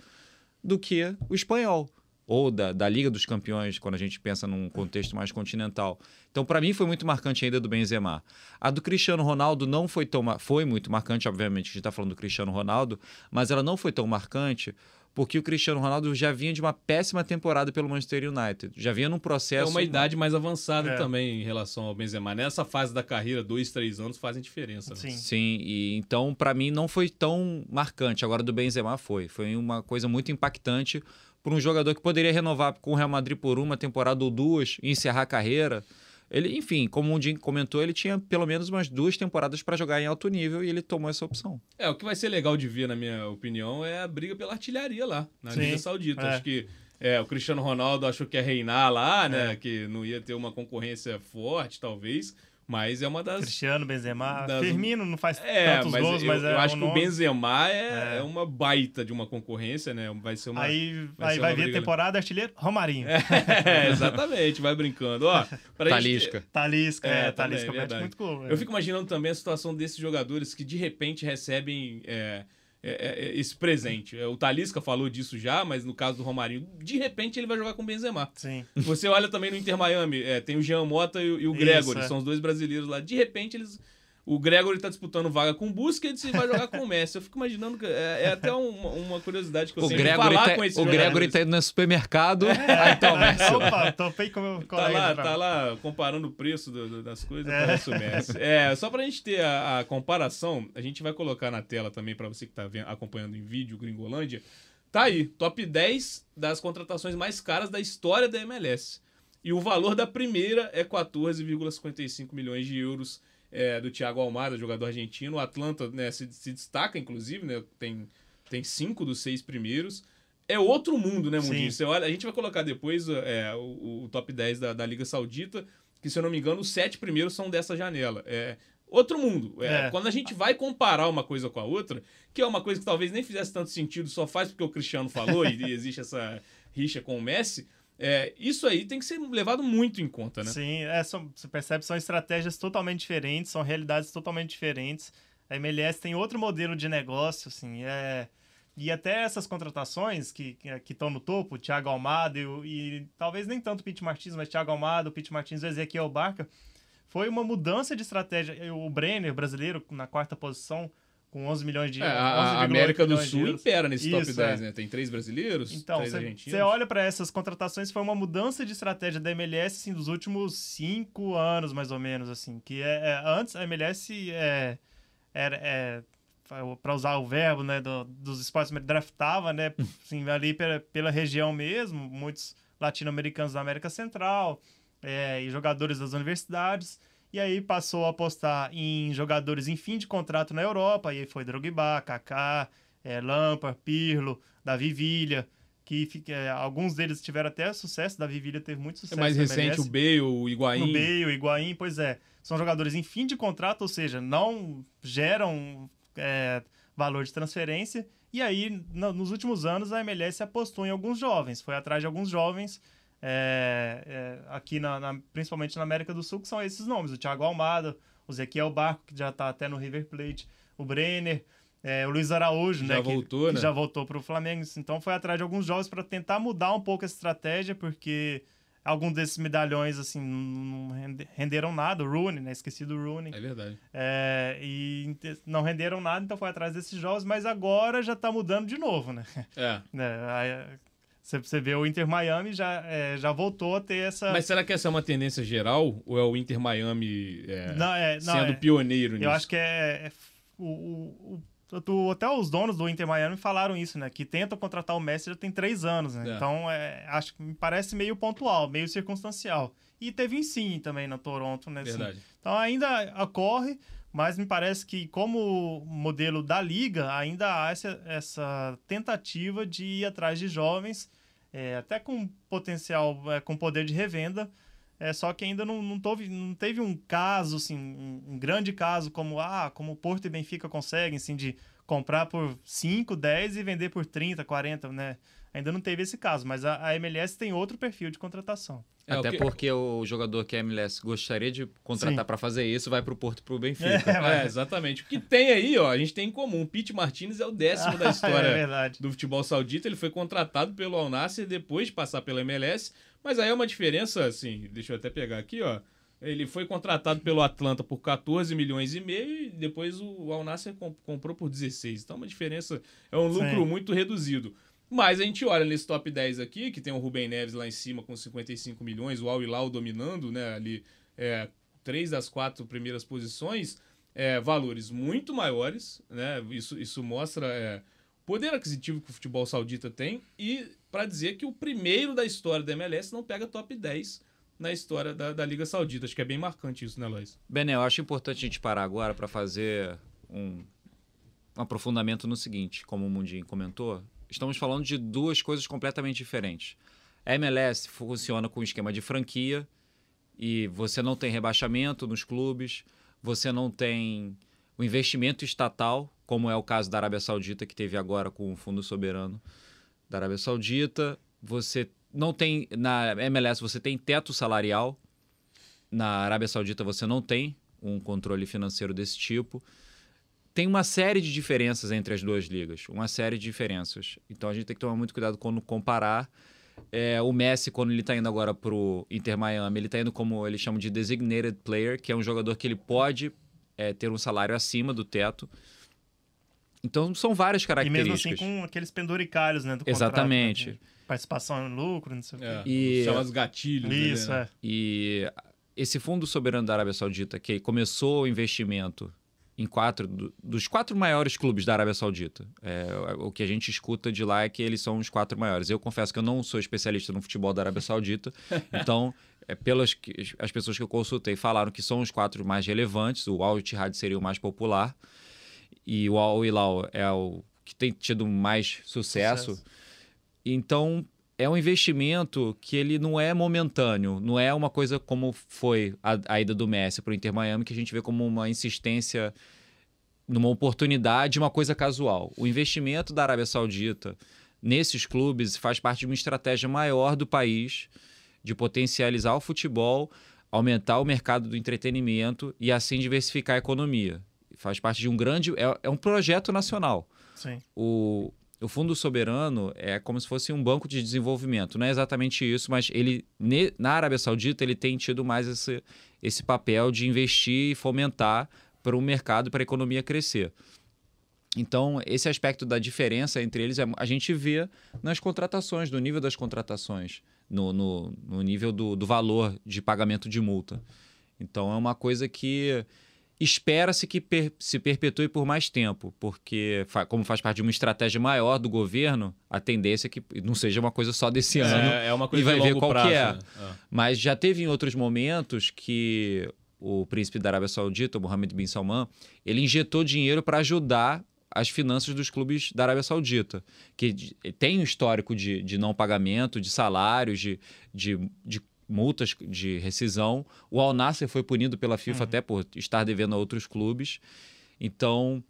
do que o espanhol ou da, da Liga dos Campeões, quando a gente pensa num contexto mais continental. Então, para mim, foi muito marcante ainda do Benzema. A do Cristiano Ronaldo não foi tão... Foi muito marcante, obviamente, a gente está falando do Cristiano Ronaldo, mas ela não foi tão marcante porque o Cristiano Ronaldo já vinha de uma péssima temporada pelo Manchester United. Já vinha num processo... É uma idade mais avançada é. também em relação ao Benzema. Nessa fase da carreira, dois, três anos fazem diferença. Né? Sim. Sim, e então, para mim, não foi tão marcante. Agora, do Benzema foi. Foi uma coisa muito impactante por um jogador que poderia renovar com o Real Madrid por uma temporada ou duas e encerrar a carreira. Ele, enfim, como o Jim comentou, ele tinha pelo menos umas duas temporadas para jogar em alto nível e ele tomou essa opção. É, o que vai ser legal de ver, na minha opinião, é a briga pela artilharia lá, na Sim, Liga Saudita. É. Acho que é, o Cristiano Ronaldo achou que ia reinar lá, né? É. Que não ia ter uma concorrência forte, talvez. Mas é uma das. Cristiano, Benzema. Das... Firmino não faz é, tantos mas gols, eu, mas eu é. acho um que o Benzema é, é, uma baita de uma concorrência, né? Vai ser uma. Aí vai, aí vai vir a temporada artilheiro Romarinho. É, [laughs] exatamente, vai brincando. Ó, Talisca. Gente... Talisca, é, é Talisca mete muito gol. Eu fico imaginando também a situação desses jogadores que de repente recebem. É, é, é, é, esse presente. O Talisca falou disso já, mas no caso do Romarinho, de repente ele vai jogar com o Benzema. Sim. Você olha também no Inter Miami, é, tem o Jean Mota e, e o Gregory, Isso, são os dois brasileiros lá. De repente eles o Gregory tá disputando vaga com o Busquets e vai jogar com o Messi. Eu fico imaginando que é, é até uma, uma, curiosidade que eu o Gregory falar tá, com esse O Gregory tá indo no supermercado, é, aí tá o Messi. Opa, topei com o tá lá, tá lá comparando o preço do, do, das coisas, é. parece o Messi. É, só pra gente ter a, a comparação, a gente vai colocar na tela também para você que tá vendo, acompanhando em vídeo Gringolândia. Tá aí, top 10 das contratações mais caras da história da MLS. E o valor da primeira é 14,55 milhões de euros é, do Thiago Almada, jogador argentino. O Atlanta né, se, se, destaca, inclusive, né, tem, tem cinco dos seis primeiros. É outro mundo, né, Mundinho? Você olha, a gente vai colocar depois é, o, o, top 10 da, da, Liga Saudita, que, se eu não me engano, os sete primeiros são dessa janela. É outro mundo. É, é. Quando a gente vai comparar uma coisa com a outra, que é uma coisa que talvez nem fizesse tanto sentido, só faz porque o Cristiano falou e existe essa rixa com o Messi, é, isso aí tem que ser levado muito em conta, né? Sim, é, são, você percebe são estratégias totalmente diferentes, são realidades totalmente diferentes. A MLS tem outro modelo de negócio, assim, é... E até essas contratações que estão no topo, Thiago Almada e, e, talvez nem tanto o Pete Martins, mas Thiago Almada, o Pete Martins o Ezequiel Barca, foi uma mudança de estratégia. O Brenner, brasileiro, na quarta posição, com 11 milhões de é, A América do Sul impera nesse Isso, top 10, é. né? Tem três brasileiros, então, três cê, argentinos. Você olha para essas contratações, foi uma mudança de estratégia da MLS assim, dos últimos cinco anos, mais ou menos. assim que é, é Antes, a MLS é, era... É, para usar o verbo né, do, dos esportes, draftava né, [laughs] assim, ali pela, pela região mesmo, muitos latino-americanos da América Central é, e jogadores das universidades. E aí passou a apostar em jogadores em fim de contrato na Europa. E aí foi Drogba, Kaká, é, Lampard, Pirlo, Davi Villa, que é, alguns deles tiveram até sucesso. Davi Villa teve muito sucesso. É mais recente o Bale, o Higuaín. O Bale, o Higuaín, pois é. São jogadores em fim de contrato, ou seja, não geram é, valor de transferência. E aí, no, nos últimos anos, a MLS apostou em alguns jovens, foi atrás de alguns jovens é, é, aqui, na, na, principalmente na América do Sul, que são esses nomes: o Thiago Almada, o Zequiel Barco, que já está até no River Plate, o Brenner, é, o Luiz Araújo, já né, voltou, que, né? que já voltou para o Flamengo. Então foi atrás de alguns jovens para tentar mudar um pouco essa estratégia, porque alguns desses medalhões assim não renderam nada. O Rooney, né? Esqueci do Rooney. É verdade. É, e não renderam nada, então foi atrás desses jovens, mas agora já está mudando de novo, né? É. [laughs] é você vê o Inter Miami já, é, já voltou a ter essa. Mas será que essa é uma tendência geral? Ou é o Inter Miami é, não, é, não, sendo é, pioneiro nisso? Eu acho que é. é o, o, o, até os donos do Inter Miami falaram isso, né? Que tentam contratar o Messi já tem três anos, né? É. Então, acho que me parece meio pontual, meio circunstancial. E teve em sim também no Toronto, né? Verdade. Então ainda ocorre, mas me parece que como modelo da liga ainda há essa, essa tentativa de ir atrás de jovens é, até com potencial é, com poder de revenda é só que ainda não, não, teve, não teve um caso assim um, um, grande caso como ah como o Porto e Benfica conseguem assim de comprar por 5, 10 e vender por 30, 40, né? Ainda não teve esse caso, mas a, a MLS tem outro perfil de contratação. É, Até porque o jogador que a MLS gostaria de contratar para fazer isso vai para o Porto para o Benfica. É, é, exatamente. O que tem aí, ó, a gente tem em comum. O Pete Martinez é o décimo da [laughs] história é do futebol saudita. Ele foi contratado pelo Al Nassr depois de passar pela MLS. Mas aí é uma diferença, assim, deixa eu até pegar aqui, ó. Ele foi contratado pelo Atlanta por 14 milhões e meio e depois o Al Nassr comprou por 16. Então, uma diferença, é um lucro Sim. muito reduzido. Mas a gente olha nesse top 10 aqui, que tem o Rubem Neves lá em cima com 55 milhões, o Al Hilal dominando, né, ali, é, três das quatro primeiras posições, é, valores muito maiores, né, isso, isso mostra é, poder aquisitivo que o futebol saudita tem e para dizer que o primeiro da história da MLS não pega top 10 na história da, da Liga Saudita. Acho que é bem marcante isso, né, Lois? Bené, eu acho importante a gente parar agora para fazer um, um aprofundamento no seguinte, como o Mundinho comentou, estamos falando de duas coisas completamente diferentes. A MLS funciona com um esquema de franquia e você não tem rebaixamento nos clubes, você não tem o investimento estatal, como é o caso da Arábia Saudita, que teve agora com o Fundo Soberano da Arábia Saudita. Você não tem. Na MLS você tem teto salarial. Na Arábia Saudita você não tem um controle financeiro desse tipo. Tem uma série de diferenças entre as duas ligas. Uma série de diferenças. Então a gente tem que tomar muito cuidado quando comparar. É, o Messi, quando ele está indo agora para o Inter Miami, ele está indo como eles chamam de designated player, que é um jogador que ele pode é, ter um salário acima do teto. Então são várias características. E mesmo assim com aqueles penduricalhos, né? Do Exatamente. Contrato, né? Participação em lucro, não sei é, o quê. E, chama os gatilhos. Isso, né? é. E esse fundo soberano da Arábia Saudita, que começou o investimento em quatro do, dos quatro maiores clubes da Arábia Saudita. É, o que a gente escuta de lá é que eles são os quatro maiores. Eu confesso que eu não sou especialista no futebol da Arábia Saudita, [laughs] então é, pelas que, as pessoas que eu consultei falaram que são os quatro mais relevantes. O Al Ittihad seria o mais popular e o Al Hilal é o que tem tido mais sucesso. sucesso. Então é um investimento que ele não é momentâneo, não é uma coisa como foi a, a ida do Messi para o Inter Miami, que a gente vê como uma insistência numa oportunidade, uma coisa casual. O investimento da Arábia Saudita nesses clubes faz parte de uma estratégia maior do país de potencializar o futebol, aumentar o mercado do entretenimento e assim diversificar a economia. Faz parte de um grande. É, é um projeto nacional. Sim. O, o Fundo Soberano é como se fosse um banco de desenvolvimento. Não é exatamente isso, mas ele na Arábia Saudita ele tem tido mais esse, esse papel de investir e fomentar para o mercado, para a economia crescer. Então, esse aspecto da diferença entre eles é, a gente vê nas contratações, no nível das contratações, no, no, no nível do, do valor de pagamento de multa. Então, é uma coisa que espera-se que per se perpetue por mais tempo, porque, fa como faz parte de uma estratégia maior do governo, a tendência é que não seja uma coisa só desse é, ano é uma coisa e vai ver qual prazo, que é. Né? é. Mas já teve em outros momentos que o príncipe da Arábia Saudita, Mohammed bin Salman, ele injetou dinheiro para ajudar as finanças dos clubes da Arábia Saudita, que tem um histórico de, de não pagamento, de salários, de, de, de multas de rescisão. O Al Nasser foi punido pela FIFA uhum. até por estar devendo a outros clubes. Então,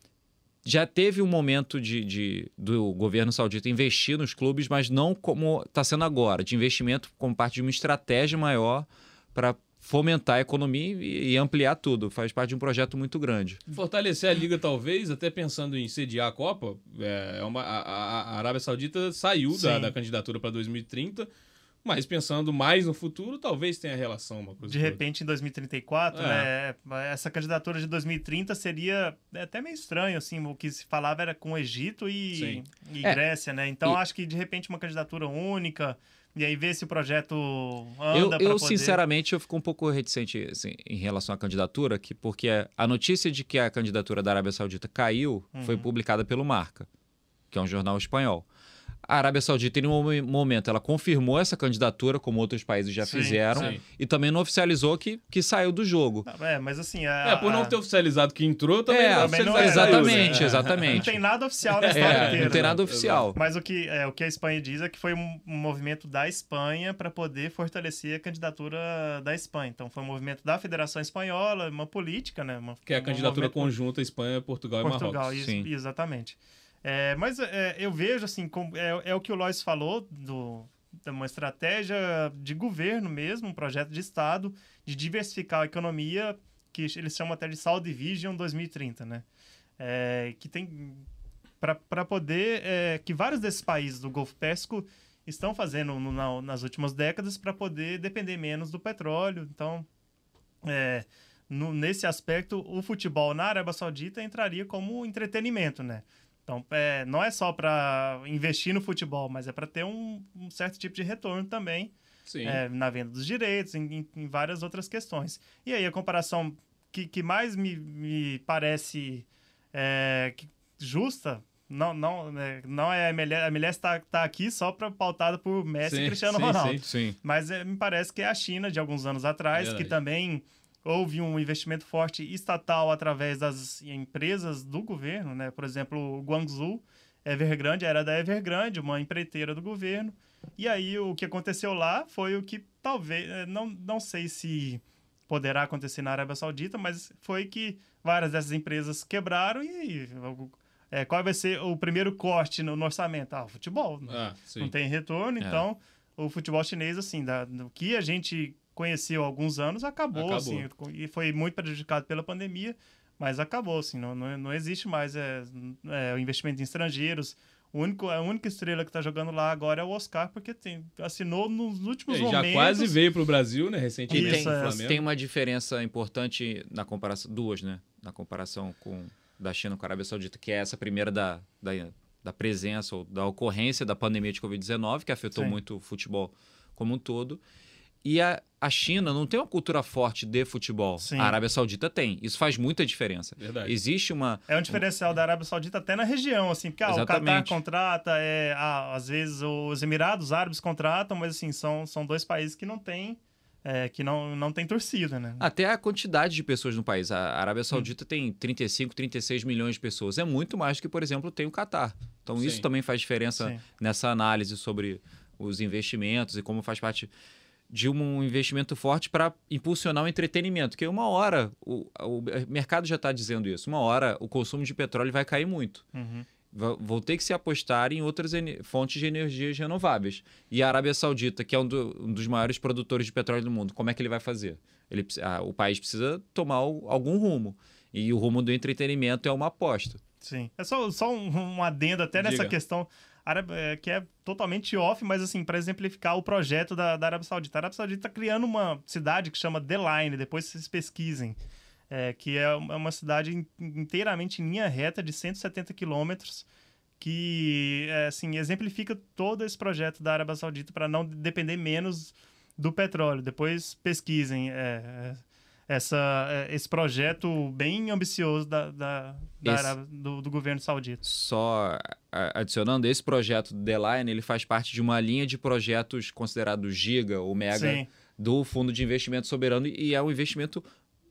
já teve um momento de, de, do governo saudita investir nos clubes, mas não como está sendo agora, de investimento como parte de uma estratégia maior para fomentar a economia e, ampliar tudo. Faz parte de um projeto muito grande. Fortalecer a liga, talvez, até pensando em sediar a Copa. É, é uma, a, a Arábia Saudita saiu da, da candidatura para 2030 mas pensando mais no futuro, talvez tenha relação uma coisa. De repente, em 2034, é. né? Essa candidatura de 2030 seria é até meio estranho, assim. O que se falava era com Egito e, e é. Grécia, né? Então, e... acho que de repente uma candidatura única. E aí ver se o projeto anda Eu, eu poder... sinceramente, eu fico um pouco reticente assim, em relação à candidatura, que, porque a notícia de que a candidatura da Arábia Saudita caiu uhum. foi publicada pelo Marca, que é um jornal espanhol. A Arábia Saudita, em um momento, ela confirmou essa candidatura, como outros países já sim, fizeram, sim. e também não oficializou que, que saiu do jogo. É, mas assim. A, é, por não ter oficializado que entrou, também é, não, também não é, Exatamente, é. exatamente. Não tem nada oficial na história é, inteira. Não tem nada oficial. Mas o que, é, o que a Espanha diz é que foi um, um movimento da Espanha para poder fortalecer a candidatura da Espanha. Então foi um movimento da Federação Espanhola, uma política, né? Uma, que é a candidatura conjunta Espanha, Portugal, Portugal e Marrocos. Isso, Sim. Exatamente. É, mas é, eu vejo, assim, é, é, o que o Lois falou, do, de uma estratégia de governo mesmo, um projeto de Estado, de diversificar a economia, que eles chamam até de Saudi Vision 2030, né? É, que tem para poder é, que vários desses países do Golfo Pérsico estão fazendo no, na, nas últimas décadas para poder depender menos do petróleo. Então, é, no, nesse aspecto, o futebol na Arábia Saudita entraria como entretenimento, né? Então, é, não é só para investir no futebol, mas é para ter um, um, certo tipo de retorno também é, na venda dos direitos, em, em, várias outras questões. E aí, a comparação que, que mais me, me parece é, justa não, não, né, não é a MLS, a MLS está tá aqui só para pautada por Messi sim, e Cristiano sim, Ronaldo. Sim, sim. Mas é, me parece que é a China de alguns anos atrás, que também houve um investimento forte estatal através das empresas do governo, né? Por exemplo, o Guangzhou Evergrande, era da Evergrande, uma empreiteira do governo. E aí o que aconteceu lá foi o que talvez, eh, não, não sei se poderá acontecer na Arábia Saudita, mas foi que várias dessas empresas quebraram e é, qual vai ser o primeiro corte no, no orçamento? Ah, o futebol. Né? Ah, não tem retorno, é. então o futebol chinês, assim, da, do que a gente conheceu há alguns anos, acabou, acabou. assim, e foi muito prejudicado pela pandemia, mas acabou, assim, não, não, não existe mais é, é, o investimento em estrangeiros, o único, a única estrela que está jogando lá agora é o Oscar, porque tem, assinou nos últimos é, momentos. Já quase veio para o Brasil, né, recentemente. E tem, tem uma diferença importante na comparação, duas, né, na comparação com da China com a Arábia Saudita, que é essa primeira da, da, da presença ou da ocorrência da pandemia de Covid-19, que afetou Sim. muito o futebol como um todo. E a, a China não tem uma cultura forte de futebol. Sim. A Arábia Saudita tem. Isso faz muita diferença. Verdade. Existe uma. É um diferencial um... da Arábia Saudita até na região, assim, porque ah, o Qatar contrata, é, ah, às vezes os Emirados Árabes contratam, mas assim, são, são dois países que não têm. É, que não, não tem torcida, né? Até a quantidade de pessoas no país. A Arábia Saudita hum. tem 35, 36 milhões de pessoas. É muito mais do que, por exemplo, tem o Catar. Então, Sim. isso também faz diferença Sim. nessa análise sobre os investimentos e como faz parte de um investimento forte para impulsionar o entretenimento. Que uma hora, o, o mercado já está dizendo isso, uma hora o consumo de petróleo vai cair muito. Uhum. Vão ter que se apostar em outras fontes de energias renováveis. E a Arábia Saudita, que é um, do, um, dos maiores produtores de petróleo do mundo, como é que ele vai fazer? Ele, ah, o país precisa tomar o, algum rumo. E o rumo do entretenimento é uma aposta. Sim. É só, só um, um adendo até nessa Diga. Questão é, que é totalmente off, mas assim, para exemplificar o projeto da, da Arábia Saudita. A Arábia Saudita está criando uma cidade que chama The Line, depois vocês pesquisem, é, que é, é uma cidade inteiramente em linha reta de 170 quilômetros, que é, assim, exemplifica todo esse projeto da Arábia Saudita para não depender menos do petróleo. Depois pesquisem. É, é essa, é, esse projeto bem ambicioso da, da, da esse, do, do, governo saudita. Só adicionando, esse projeto do The Line, ele faz parte de uma linha de projetos considerados giga ou mega Sim. do Fundo de Investimento Soberano e é um investimento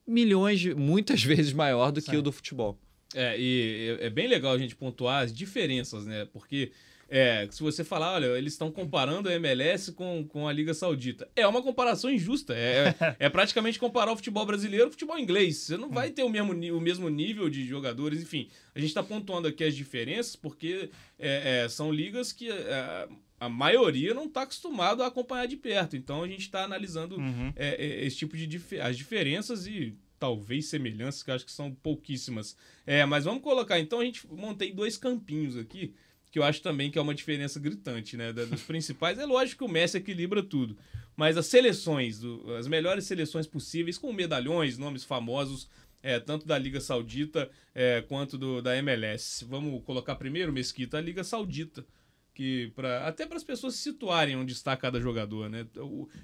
milhões, muitas [laughs] vezes maior do Sim. que o do futebol. É, e é bem legal a gente pontuar as diferenças, né? Porque é, se você falar, olha, eles estão comparando a MLS com, com a Liga Saudita. É uma comparação injusta. É, é, é praticamente comparar o futebol brasileiro com o futebol inglês. Você não vai ter o mesmo, o mesmo nível de jogadores, enfim. A gente está pontuando aqui as diferenças porque é, é são ligas que é, a maioria não está acostumado a acompanhar de perto. Então a gente está analisando uhum. É, esse tipo de dif as diferenças e talvez semelhanças, que acho que são pouquíssimas. É, mas vamos colocar. Então a gente montei dois campinhos aqui que eu acho também que é uma diferença gritante, né? Dos principais. É lógico que o Messi equilibra tudo. Mas as seleções, as melhores seleções possíveis, com medalhões, nomes famosos, é, tanto da Liga Saudita é, quanto do, da MLS. Vamos colocar primeiro, Mesquita, a Liga Saudita. Que pra, até para as pessoas se situarem onde está cada jogador, né?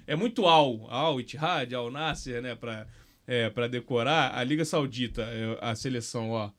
É muito Al, Al Ittihad, Al Nasser, né? Para é, decorar. A Liga Saudita, é, a seleção, ó.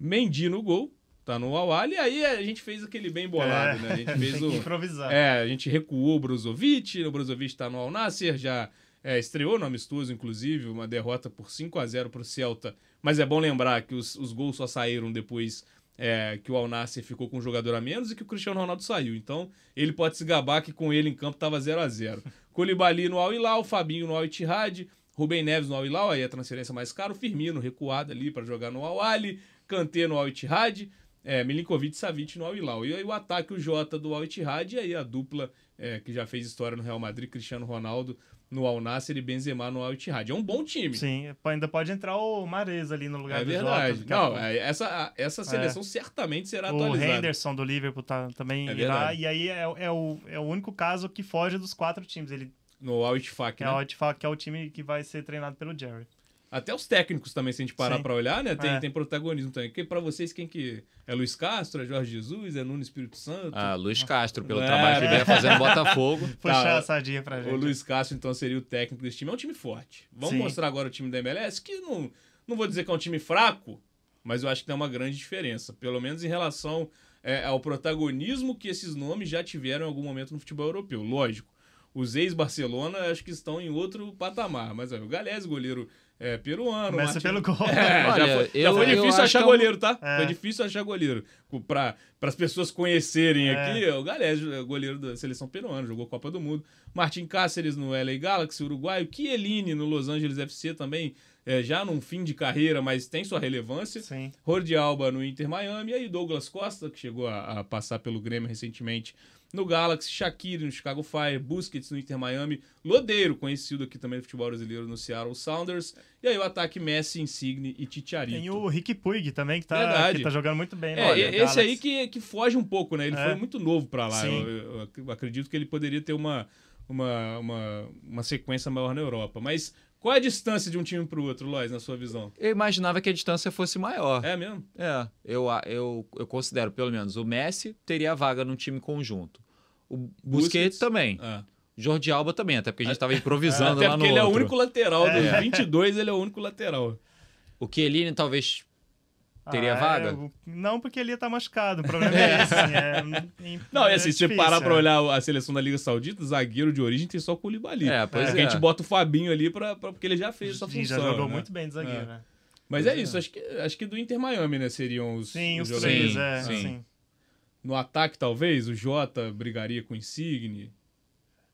Mendy no gol, tá no Awal. E aí a gente fez aquele bem bolado, é, né? A gente [laughs] fez tem o. Que improvisar. É, a gente recuou o Brozovic, o Brozovic tá no Al Nasser, já é, estreou no amistoso, inclusive, uma derrota por 5 a 0 pro Celta. Mas é bom lembrar que os, os gols só saíram depois é, que o Al Nasser ficou com um jogador a menos e que o Cristiano Ronaldo saiu. Então, ele pode se gabar que com ele em campo tava 0 a 0 Colibali [laughs] no Al Hilal, Fabinho no Al Ittihad, Rubem Neves no Al Hilal, aí a transferência mais cara, o Firmino recuado ali para jogar no Al Ali, Kanté no Al Ittihad, é, Milinkovic Savic no Al Hilal. E aí o ataque, o Jota do Al Ittihad, e aí a dupla é, que já fez história no Real Madrid, Cristiano Ronaldo no Al Nasser e Benzema no Al Ittihad. É um bom time. Sim, ainda pode entrar o Mares ali no lugar é do verdade. Jota. Não, é, essa, essa seleção é. certamente será o atualizada. O Henderson do Liverpool tá, também é irá, e aí é, é, o, é o único caso que foge dos quatro times. Ele no Al Ittifaq, né? É o Ittifaq, que é o time que vai ser treinado pelo Jerry. Até os técnicos também, se a gente parar para olhar, né? Tem, é. tem protagonismo também. Porque para vocês, quem que. É Luiz Castro, é Jorge Jesus, é Nuno Espírito Santo? Ah, Luiz Castro, pelo é, trabalho que ele vem fazendo Botafogo. [laughs] Puxar tá, a sardinha pra gente. O Luiz Castro, então, seria o técnico desse time. É um time forte. Vamos Sim. mostrar agora o time da MLS, que não, não vou dizer que é um time fraco, mas eu acho que tem uma grande diferença. Pelo menos em relação é, ao protagonismo que esses nomes já tiveram em algum momento no futebol europeu. Lógico, os ex-Barcelona acho que estão em outro patamar. Mas ó, o Galés, goleiro é, peruano. Começa Martin... pelo gol. É, Olha, já foi, eu- já foi eu difícil achar é goleiro, tá? É. Foi difícil achar goleiro. Para as pessoas conhecerem É. aqui, o Galés, goleiro da seleção peruana, jogou Copa do Mundo. Martin Cáceres no LA Galaxy, uruguaio. Chiellini no Los Angeles FC também, é, já num fim de carreira, mas tem sua relevância. Sim. Jordi Alba no Inter Miami, e aí Douglas Costa, que chegou a, a passar pelo Grêmio recentemente no Galaxy, Shaqiri no Chicago Fire, Busquets no Inter Miami, Lodeiro, conhecido aqui também do futebol brasileiro no Seattle Sounders, e aí o ataque Messi, Insigne e Titiarito. Tem o Rick Puig também, que tá, que tá jogando muito bem. né? É, Olha, e- esse Galaxy. aí que, que foge um pouco, né? Ele É. foi muito novo pra lá. Eu, eu- eu acredito que ele poderia ter uma, uma, uma, uma sequência maior na Europa. Mas qual é a distância de um time pro outro, Lois, na sua visão? Eu imaginava que a distância fosse maior. É mesmo? É, eu, eu, eu considero, pelo menos, o Messi teria vaga num time conjunto. O Busquets, também. Ah. Jordi Alba também, até porque a gente estava improvisando Até lá no porque ele é o outro. único lateral. É. Dos 22, ele é o único lateral. O Chiellini talvez teria Ah, vaga? é, o- não, porque ele ia estar machucado. O problema [laughs] é esse. assim, é, Não, é assim, se você difícil, parar pra é. olhar a seleção da Liga Saudita, zagueiro de origem tem só o Koulibaly. É, pois Porque é. a gente bota o Fabinho ali pra, pra- porque ele já fez essa função. já jogou né? muito bem de zagueiro, É. né? Mas é isso, acho que, acho que do Inter Miami, né? Seriam os. Sim, os jogadores. três, Sim, é. sim. Sim. No ataque, talvez, o Jota brigaria com o Insigne.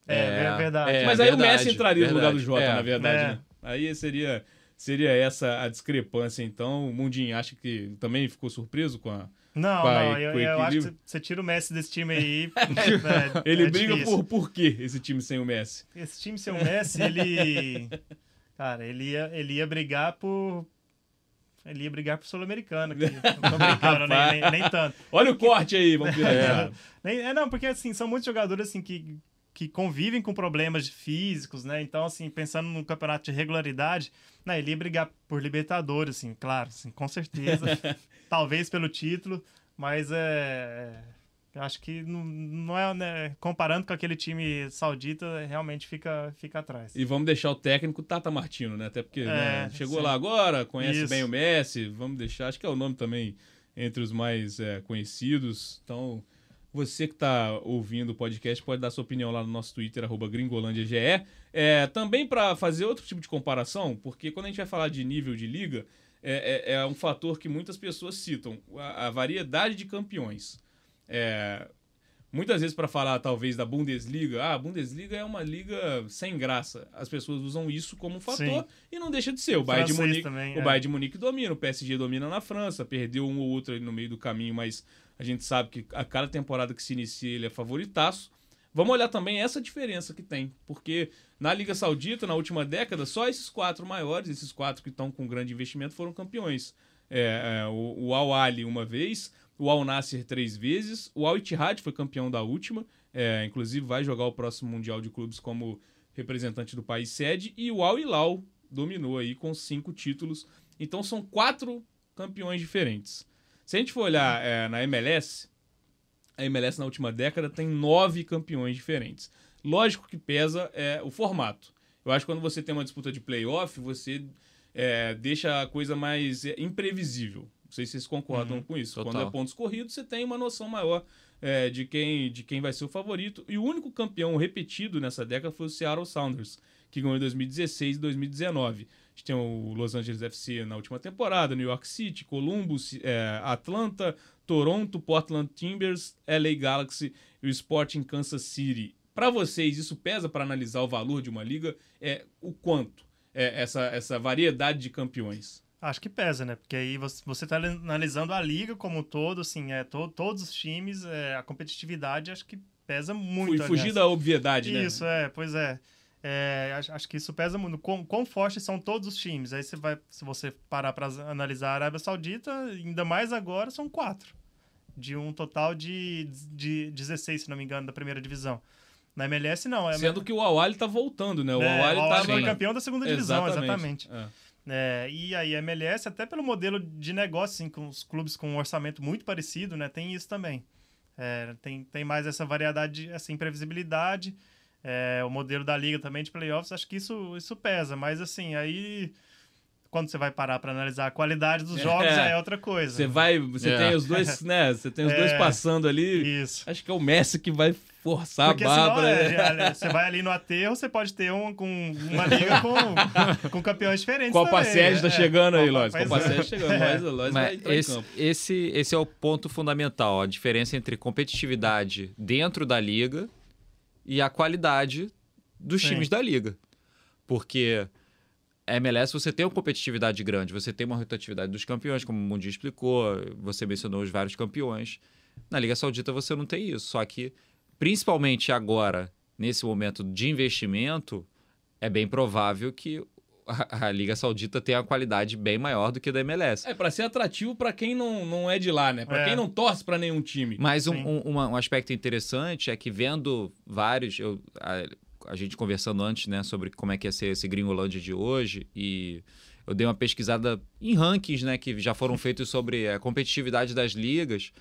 É, É, é verdade. é. Mas aí o verdade, Messi entraria no lugar do verdade. Jota, É. na verdade, É. né? Aí seria, seria essa a discrepância, então. O Mundinho acha que também ficou surpreso com a. Não, Vai, não, eu, com eu acho que você- tira o Messi desse time aí. [laughs] é, Ele é briga difícil. por, por quê, esse time sem o Messi? Esse time sem o Messi, ele. [laughs] Cara, ele ia, ele ia brigar por. Ele ia brigar por Sul-Americano aqui. [laughs] Não tô brincando, nem, nem, nem tanto. Olha o corte aí, vamos virar. Nem- é, não, porque assim, são muitos jogadores assim que, que convivem com problemas físicos, né? Então, assim, pensando no campeonato de regularidade, né, ele ia brigar por Libertadores, assim, claro, assim, com certeza. [laughs] talvez pelo título, mas é. Eu acho que não, não é, né, comparando com aquele time saudita, realmente fica, fica atrás. E vamos deixar o técnico Tata Martino, né? Até porque né, É, chegou sim. lá agora, conhece Isso. bem o Messi, vamos deixar. Acho que é o nome também entre os mais é, conhecidos. Então, você que está ouvindo o podcast pode dar sua opinião lá no nosso Twitter, arroba gringolândiage. É, também para fazer outro tipo de comparação, porque quando a gente vai falar de nível de liga, é, é- é um fator que muitas pessoas citam, a, a variedade de campeões. É, muitas vezes para falar talvez da Bundesliga, ah, a Bundesliga é uma liga sem graça. As pessoas usam isso como um fator Sim. e não deixa de ser. O Bayern de Munique, também, o é. Bayern de Munique domina, o PSG domina na França, perdeu um ou outro no meio do caminho, mas a gente sabe que a cada temporada que se inicia ele é favoritaço. Vamos olhar também essa diferença que tem, porque na Liga Saudita, na última década, só esses quatro maiores, esses quatro que estão com grande investimento, foram campeões. É, é, o, o Al Ali uma vez, o Al Nasser três vezes, o Al Ittihad foi campeão da última, é, inclusive vai jogar o próximo Mundial de Clubes como representante do país sede, e o Al Hilal dominou aí com cinco títulos. Então são quatro campeões diferentes. Se a gente for olhar é, na MLS, a MLS na última década tem nove campeões diferentes. Lógico que pesa é, o formato. Eu acho que quando você tem uma disputa de playoff, você é, deixa a coisa mais é, imprevisível. Não sei se vocês concordam Uhum, com isso. total. Quando é pontos corridos, você tem uma noção maior é, de, quem, de quem vai ser o favorito. E o único campeão repetido nessa década foi o Seattle Sounders, que ganhou em 2016 e 2019. A gente tem o Los Angeles FC na última temporada, New York City, Columbus, é, Atlanta, Toronto, Portland Timbers, LA Galaxy e o Sporting Kansas City. Para vocês, isso pesa para analisar o valor de uma liga? É o quanto? É, essa, essa variedade de campeões. Acho que pesa, né? Porque aí você, você tá analisando a liga como um todo, assim, é, to, todos os times, é, a competitividade acho que pesa muito. Fui fugir aliás. da obviedade, né? Isso, é, pois é. É, acho, acho que isso pesa muito. Quão, quão fortes são todos os times? Aí você vai, se você parar para analisar a Arábia Saudita, ainda mais agora, são quatro. De um total de, de 16, se não me engano, da primeira divisão. Na MLS, não. É, Sendo que o Awali tá voltando, né? O é, Awali o Al-Ahly tava... foi campeão da segunda divisão, exatamente. É. É, e aí a MLS, até pelo modelo de negócio, assim, com os clubes com um orçamento muito parecido, né? Tem isso também. É, tem, tem mais essa variedade, essa imprevisibilidade. É, o modelo da liga também de playoffs, acho que isso, isso pesa. Mas assim, aí quando você vai parar para analisar a qualidade dos jogos, É. é outra coisa. Você vai, você É. tem os dois, [laughs] né? Você tem os dois É. passando ali. Isso. Acho que é o Messi que vai forçar Porque a barra. É, é, você vai ali no aterro, você pode ter um, com, uma liga com, [laughs] com campeões diferentes. Copa Sérgio tá chegando aí, Lóis. Copa Sérgio chegando. É. Lóis, Mas vai esse, esse, esse é o ponto fundamental, a diferença entre competitividade dentro da liga e a qualidade dos Sim. times da liga. Porque a MLS você tem uma competitividade grande, você tem uma rotatividade dos campeões, como o Mundi explicou, você mencionou os vários campeões. Na Liga Saudita você não tem isso, só que principalmente agora, nesse momento de investimento, é bem provável que a, a, Liga Saudita tenha uma qualidade bem maior do que a da MLS. É, para ser atrativo para quem não, não é de lá, né? Para é. quem não torce para nenhum time. Mas um, um, um, aspecto interessante é que vendo vários. Eu, a, a, gente conversando antes, né, sobre como é que ia ser esse Gringolândia de hoje, e eu dei uma pesquisada em rankings, né, que já foram feitos sobre a competitividade das ligas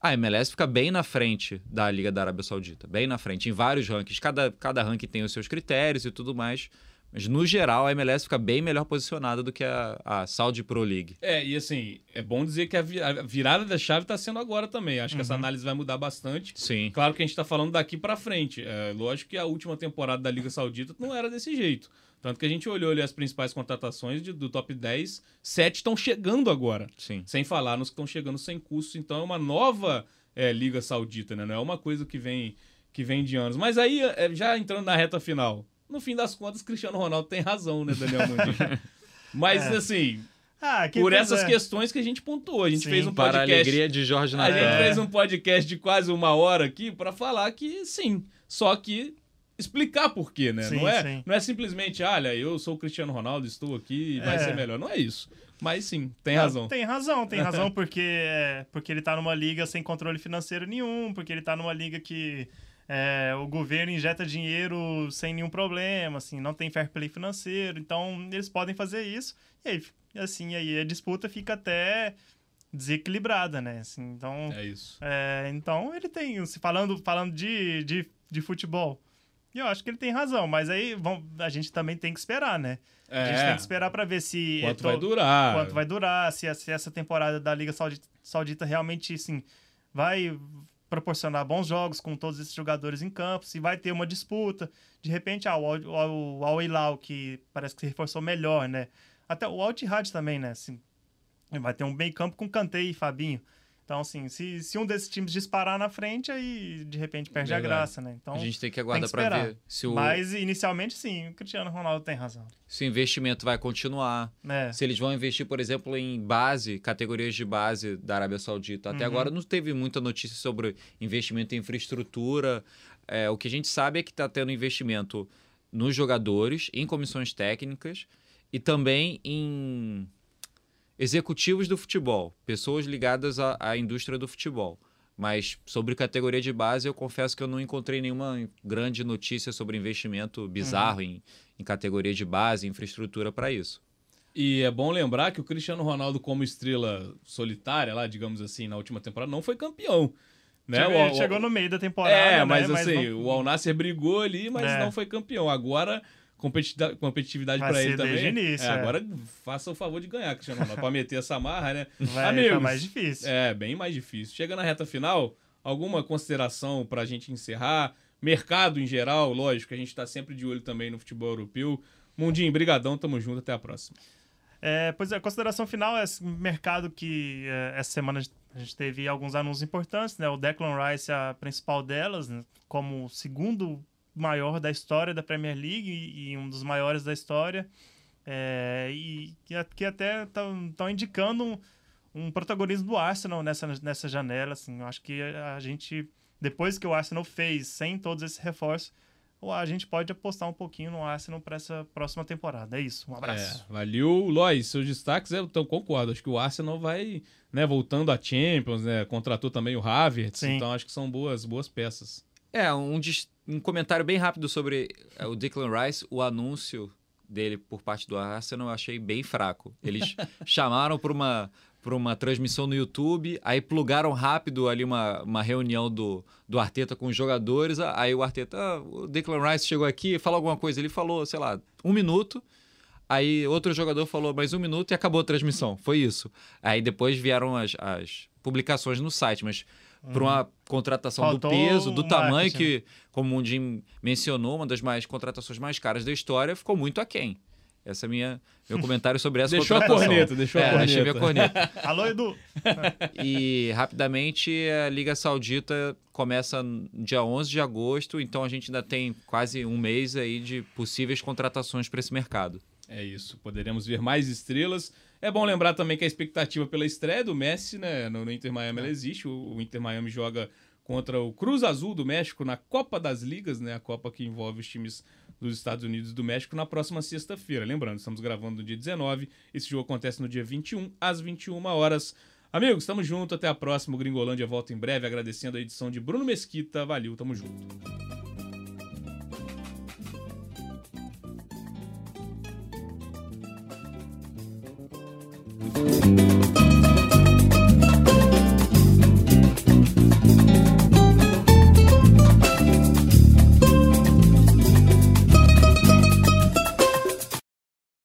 a MLS fica bem na frente da Liga da Arábia Saudita, bem na frente, em vários rankings. Cada, cada ranking tem os seus critérios e tudo mais. Mas, no geral, a MLS fica bem melhor posicionada do que a, a Saudi Pro League. É, e assim, é bom dizer que a, virada da chave está sendo agora também. Acho uhum. que essa uhum. análise vai mudar bastante. Sim. Claro que a gente está falando daqui para frente. É, lógico que a última temporada da Liga Saudita não era desse jeito. Tanto que a gente olhou ali as principais contratações de, do top 10, sete estão chegando agora. Sim. Sem falar nos que estão chegando sem custo. Então é uma nova é, Liga Saudita, né? Não é uma coisa que vem, que vem de anos. Mas aí, é, já entrando na reta final, no fim das contas, Cristiano Ronaldo tem razão, né, Daniel [laughs] Mundi? Mas é. assim. Ah, por essas é. questões que a gente pontuou. A gente sim, fez um podcast. Para a alegria de Jorge Natal. A gente fez um podcast de quase uma hora aqui para falar que sim. Só que explicar por quê, né? Sim, não, é, não é simplesmente, olha, eu sou o Cristiano Ronaldo, estou aqui e vai é. ser melhor. Não é isso. Mas sim, tem razão. Tem razão, tem razão, [laughs] porque, é, porque ele tá numa liga sem controle financeiro nenhum, porque ele tá numa liga que é, o governo injeta dinheiro sem nenhum problema, assim, não tem fair play financeiro, então eles podem fazer isso, e aí, assim, aí a disputa fica até desequilibrada, né? Assim, então, é isso. É, então ele tem, se falando, falando de, de, de futebol, eu acho que ele tem razão, mas aí vamos, a gente também tem que esperar, né? É. A gente tem que esperar para ver se. Quanto vai durar. Quanto vai durar, se, se essa temporada da Liga Saudita, Saudita realmente, assim, vai proporcionar bons jogos com todos esses jogadores em campo, se vai ter uma disputa. De repente, ah, o, o, o Al Hilal, que parece que se reforçou melhor, né? Até o Al Ittihad também, né? Assim, vai ter um meio campo com Kanté e Fabinho. Então, assim, se, se um desses times disparar na frente, aí de repente perde Verdade. a graça, né? Então, a gente tem que aguardar para ver se o. Mas inicialmente, sim, o Cristiano Ronaldo tem razão. Se o investimento vai continuar. É. Se eles vão investir, por exemplo, em base, categorias de base da Arábia Saudita. Até uhum. agora não teve muita notícia sobre investimento em infraestrutura. É, o que a gente sabe é que está tendo investimento nos jogadores, em comissões técnicas e também em executivos do futebol, pessoas ligadas à, à, indústria do futebol. Mas sobre categoria de base, eu confesso que eu não encontrei nenhuma grande notícia sobre investimento bizarro uhum. em, em categoria de base, infraestrutura para isso. E é bom lembrar que o Cristiano Ronaldo, como estrela solitária, lá, digamos assim, na última temporada, não foi campeão. Né? Chegou, o, chegou no meio da temporada. É, mas né? assim, mas não... o Al Nasser brigou ali, mas é. não foi campeão. Agora competitividade para ele também. Início, é, é. Agora faça o favor de ganhar, Cristiano Ronaldo, para meter essa marra, né? [laughs] Vai Amigos, mais difícil. É, bem mais difícil. Chega na reta final, alguma consideração para a gente encerrar? Mercado em geral, lógico, a gente está sempre de olho também no futebol europeu. Mundinho, brigadão, tamo junto, até a próxima. É, pois é, a consideração final é esse mercado que é, essa semana a gente teve alguns anúncios importantes, né? O Declan Rice é a principal delas, né? como segundo maior da história da Premier League e, e um dos maiores da história. É, e que, até estão indicando um, um, protagonismo do Arsenal nessa, nessa janela. Assim, eu acho que a gente, depois que o Arsenal fez, sem todos esses reforços, a gente pode apostar um pouquinho no Arsenal para essa próxima temporada. É isso, um abraço. É, valeu, Lois. Seus destaques, eu então, concordo. Acho que o Arsenal vai, né, voltando a Champions, né, contratou também o Havertz, Sim. então acho que são boas, boas peças. É, um, um comentário bem rápido sobre é, o Declan Rice, o anúncio dele por parte do Arsenal eu achei bem fraco. Eles [laughs] chamaram para uma para uma transmissão no YouTube, aí plugaram rápido ali uma, uma reunião do, do Arteta com os jogadores, aí o Arteta, ah, o Declan Rice chegou aqui, falou alguma coisa, ele falou, sei lá, um minuto, aí outro jogador falou mais um minuto e acabou a transmissão, foi isso. Aí depois vieram as, as publicações no site, mas uhum. para uma contratação Faltou do peso, do tamanho que, como o Mundim mencionou, uma das mais contratações mais caras da história, ficou muito aquém. Essa é minha meu comentário sobre essa deixou contratação. A corneta, deixou é, a corneta. Deixei minha corneta. [laughs] Alô, Edu! e rapidamente a Liga Saudita começa dia 11 de agosto, então a gente ainda tem quase um mês aí de possíveis contratações para esse mercado. É isso, poderemos ver mais estrelas. É bom lembrar também que a expectativa pela estreia do Messi né, no, Inter Miami ela existe. O, o Inter Miami joga contra o Cruz Azul do México na Copa das Ligas, né? A Copa que envolve os times dos Estados Unidos e do México na próxima sexta-feira. Lembrando, estamos gravando no dia 19, esse jogo acontece no dia 21 às 21 horas. Amigos, estamos juntos, até a próxima. O Gringolândia volta em breve, agradecendo a edição de Bruno Mesquita. Valeu, tamo junto. Música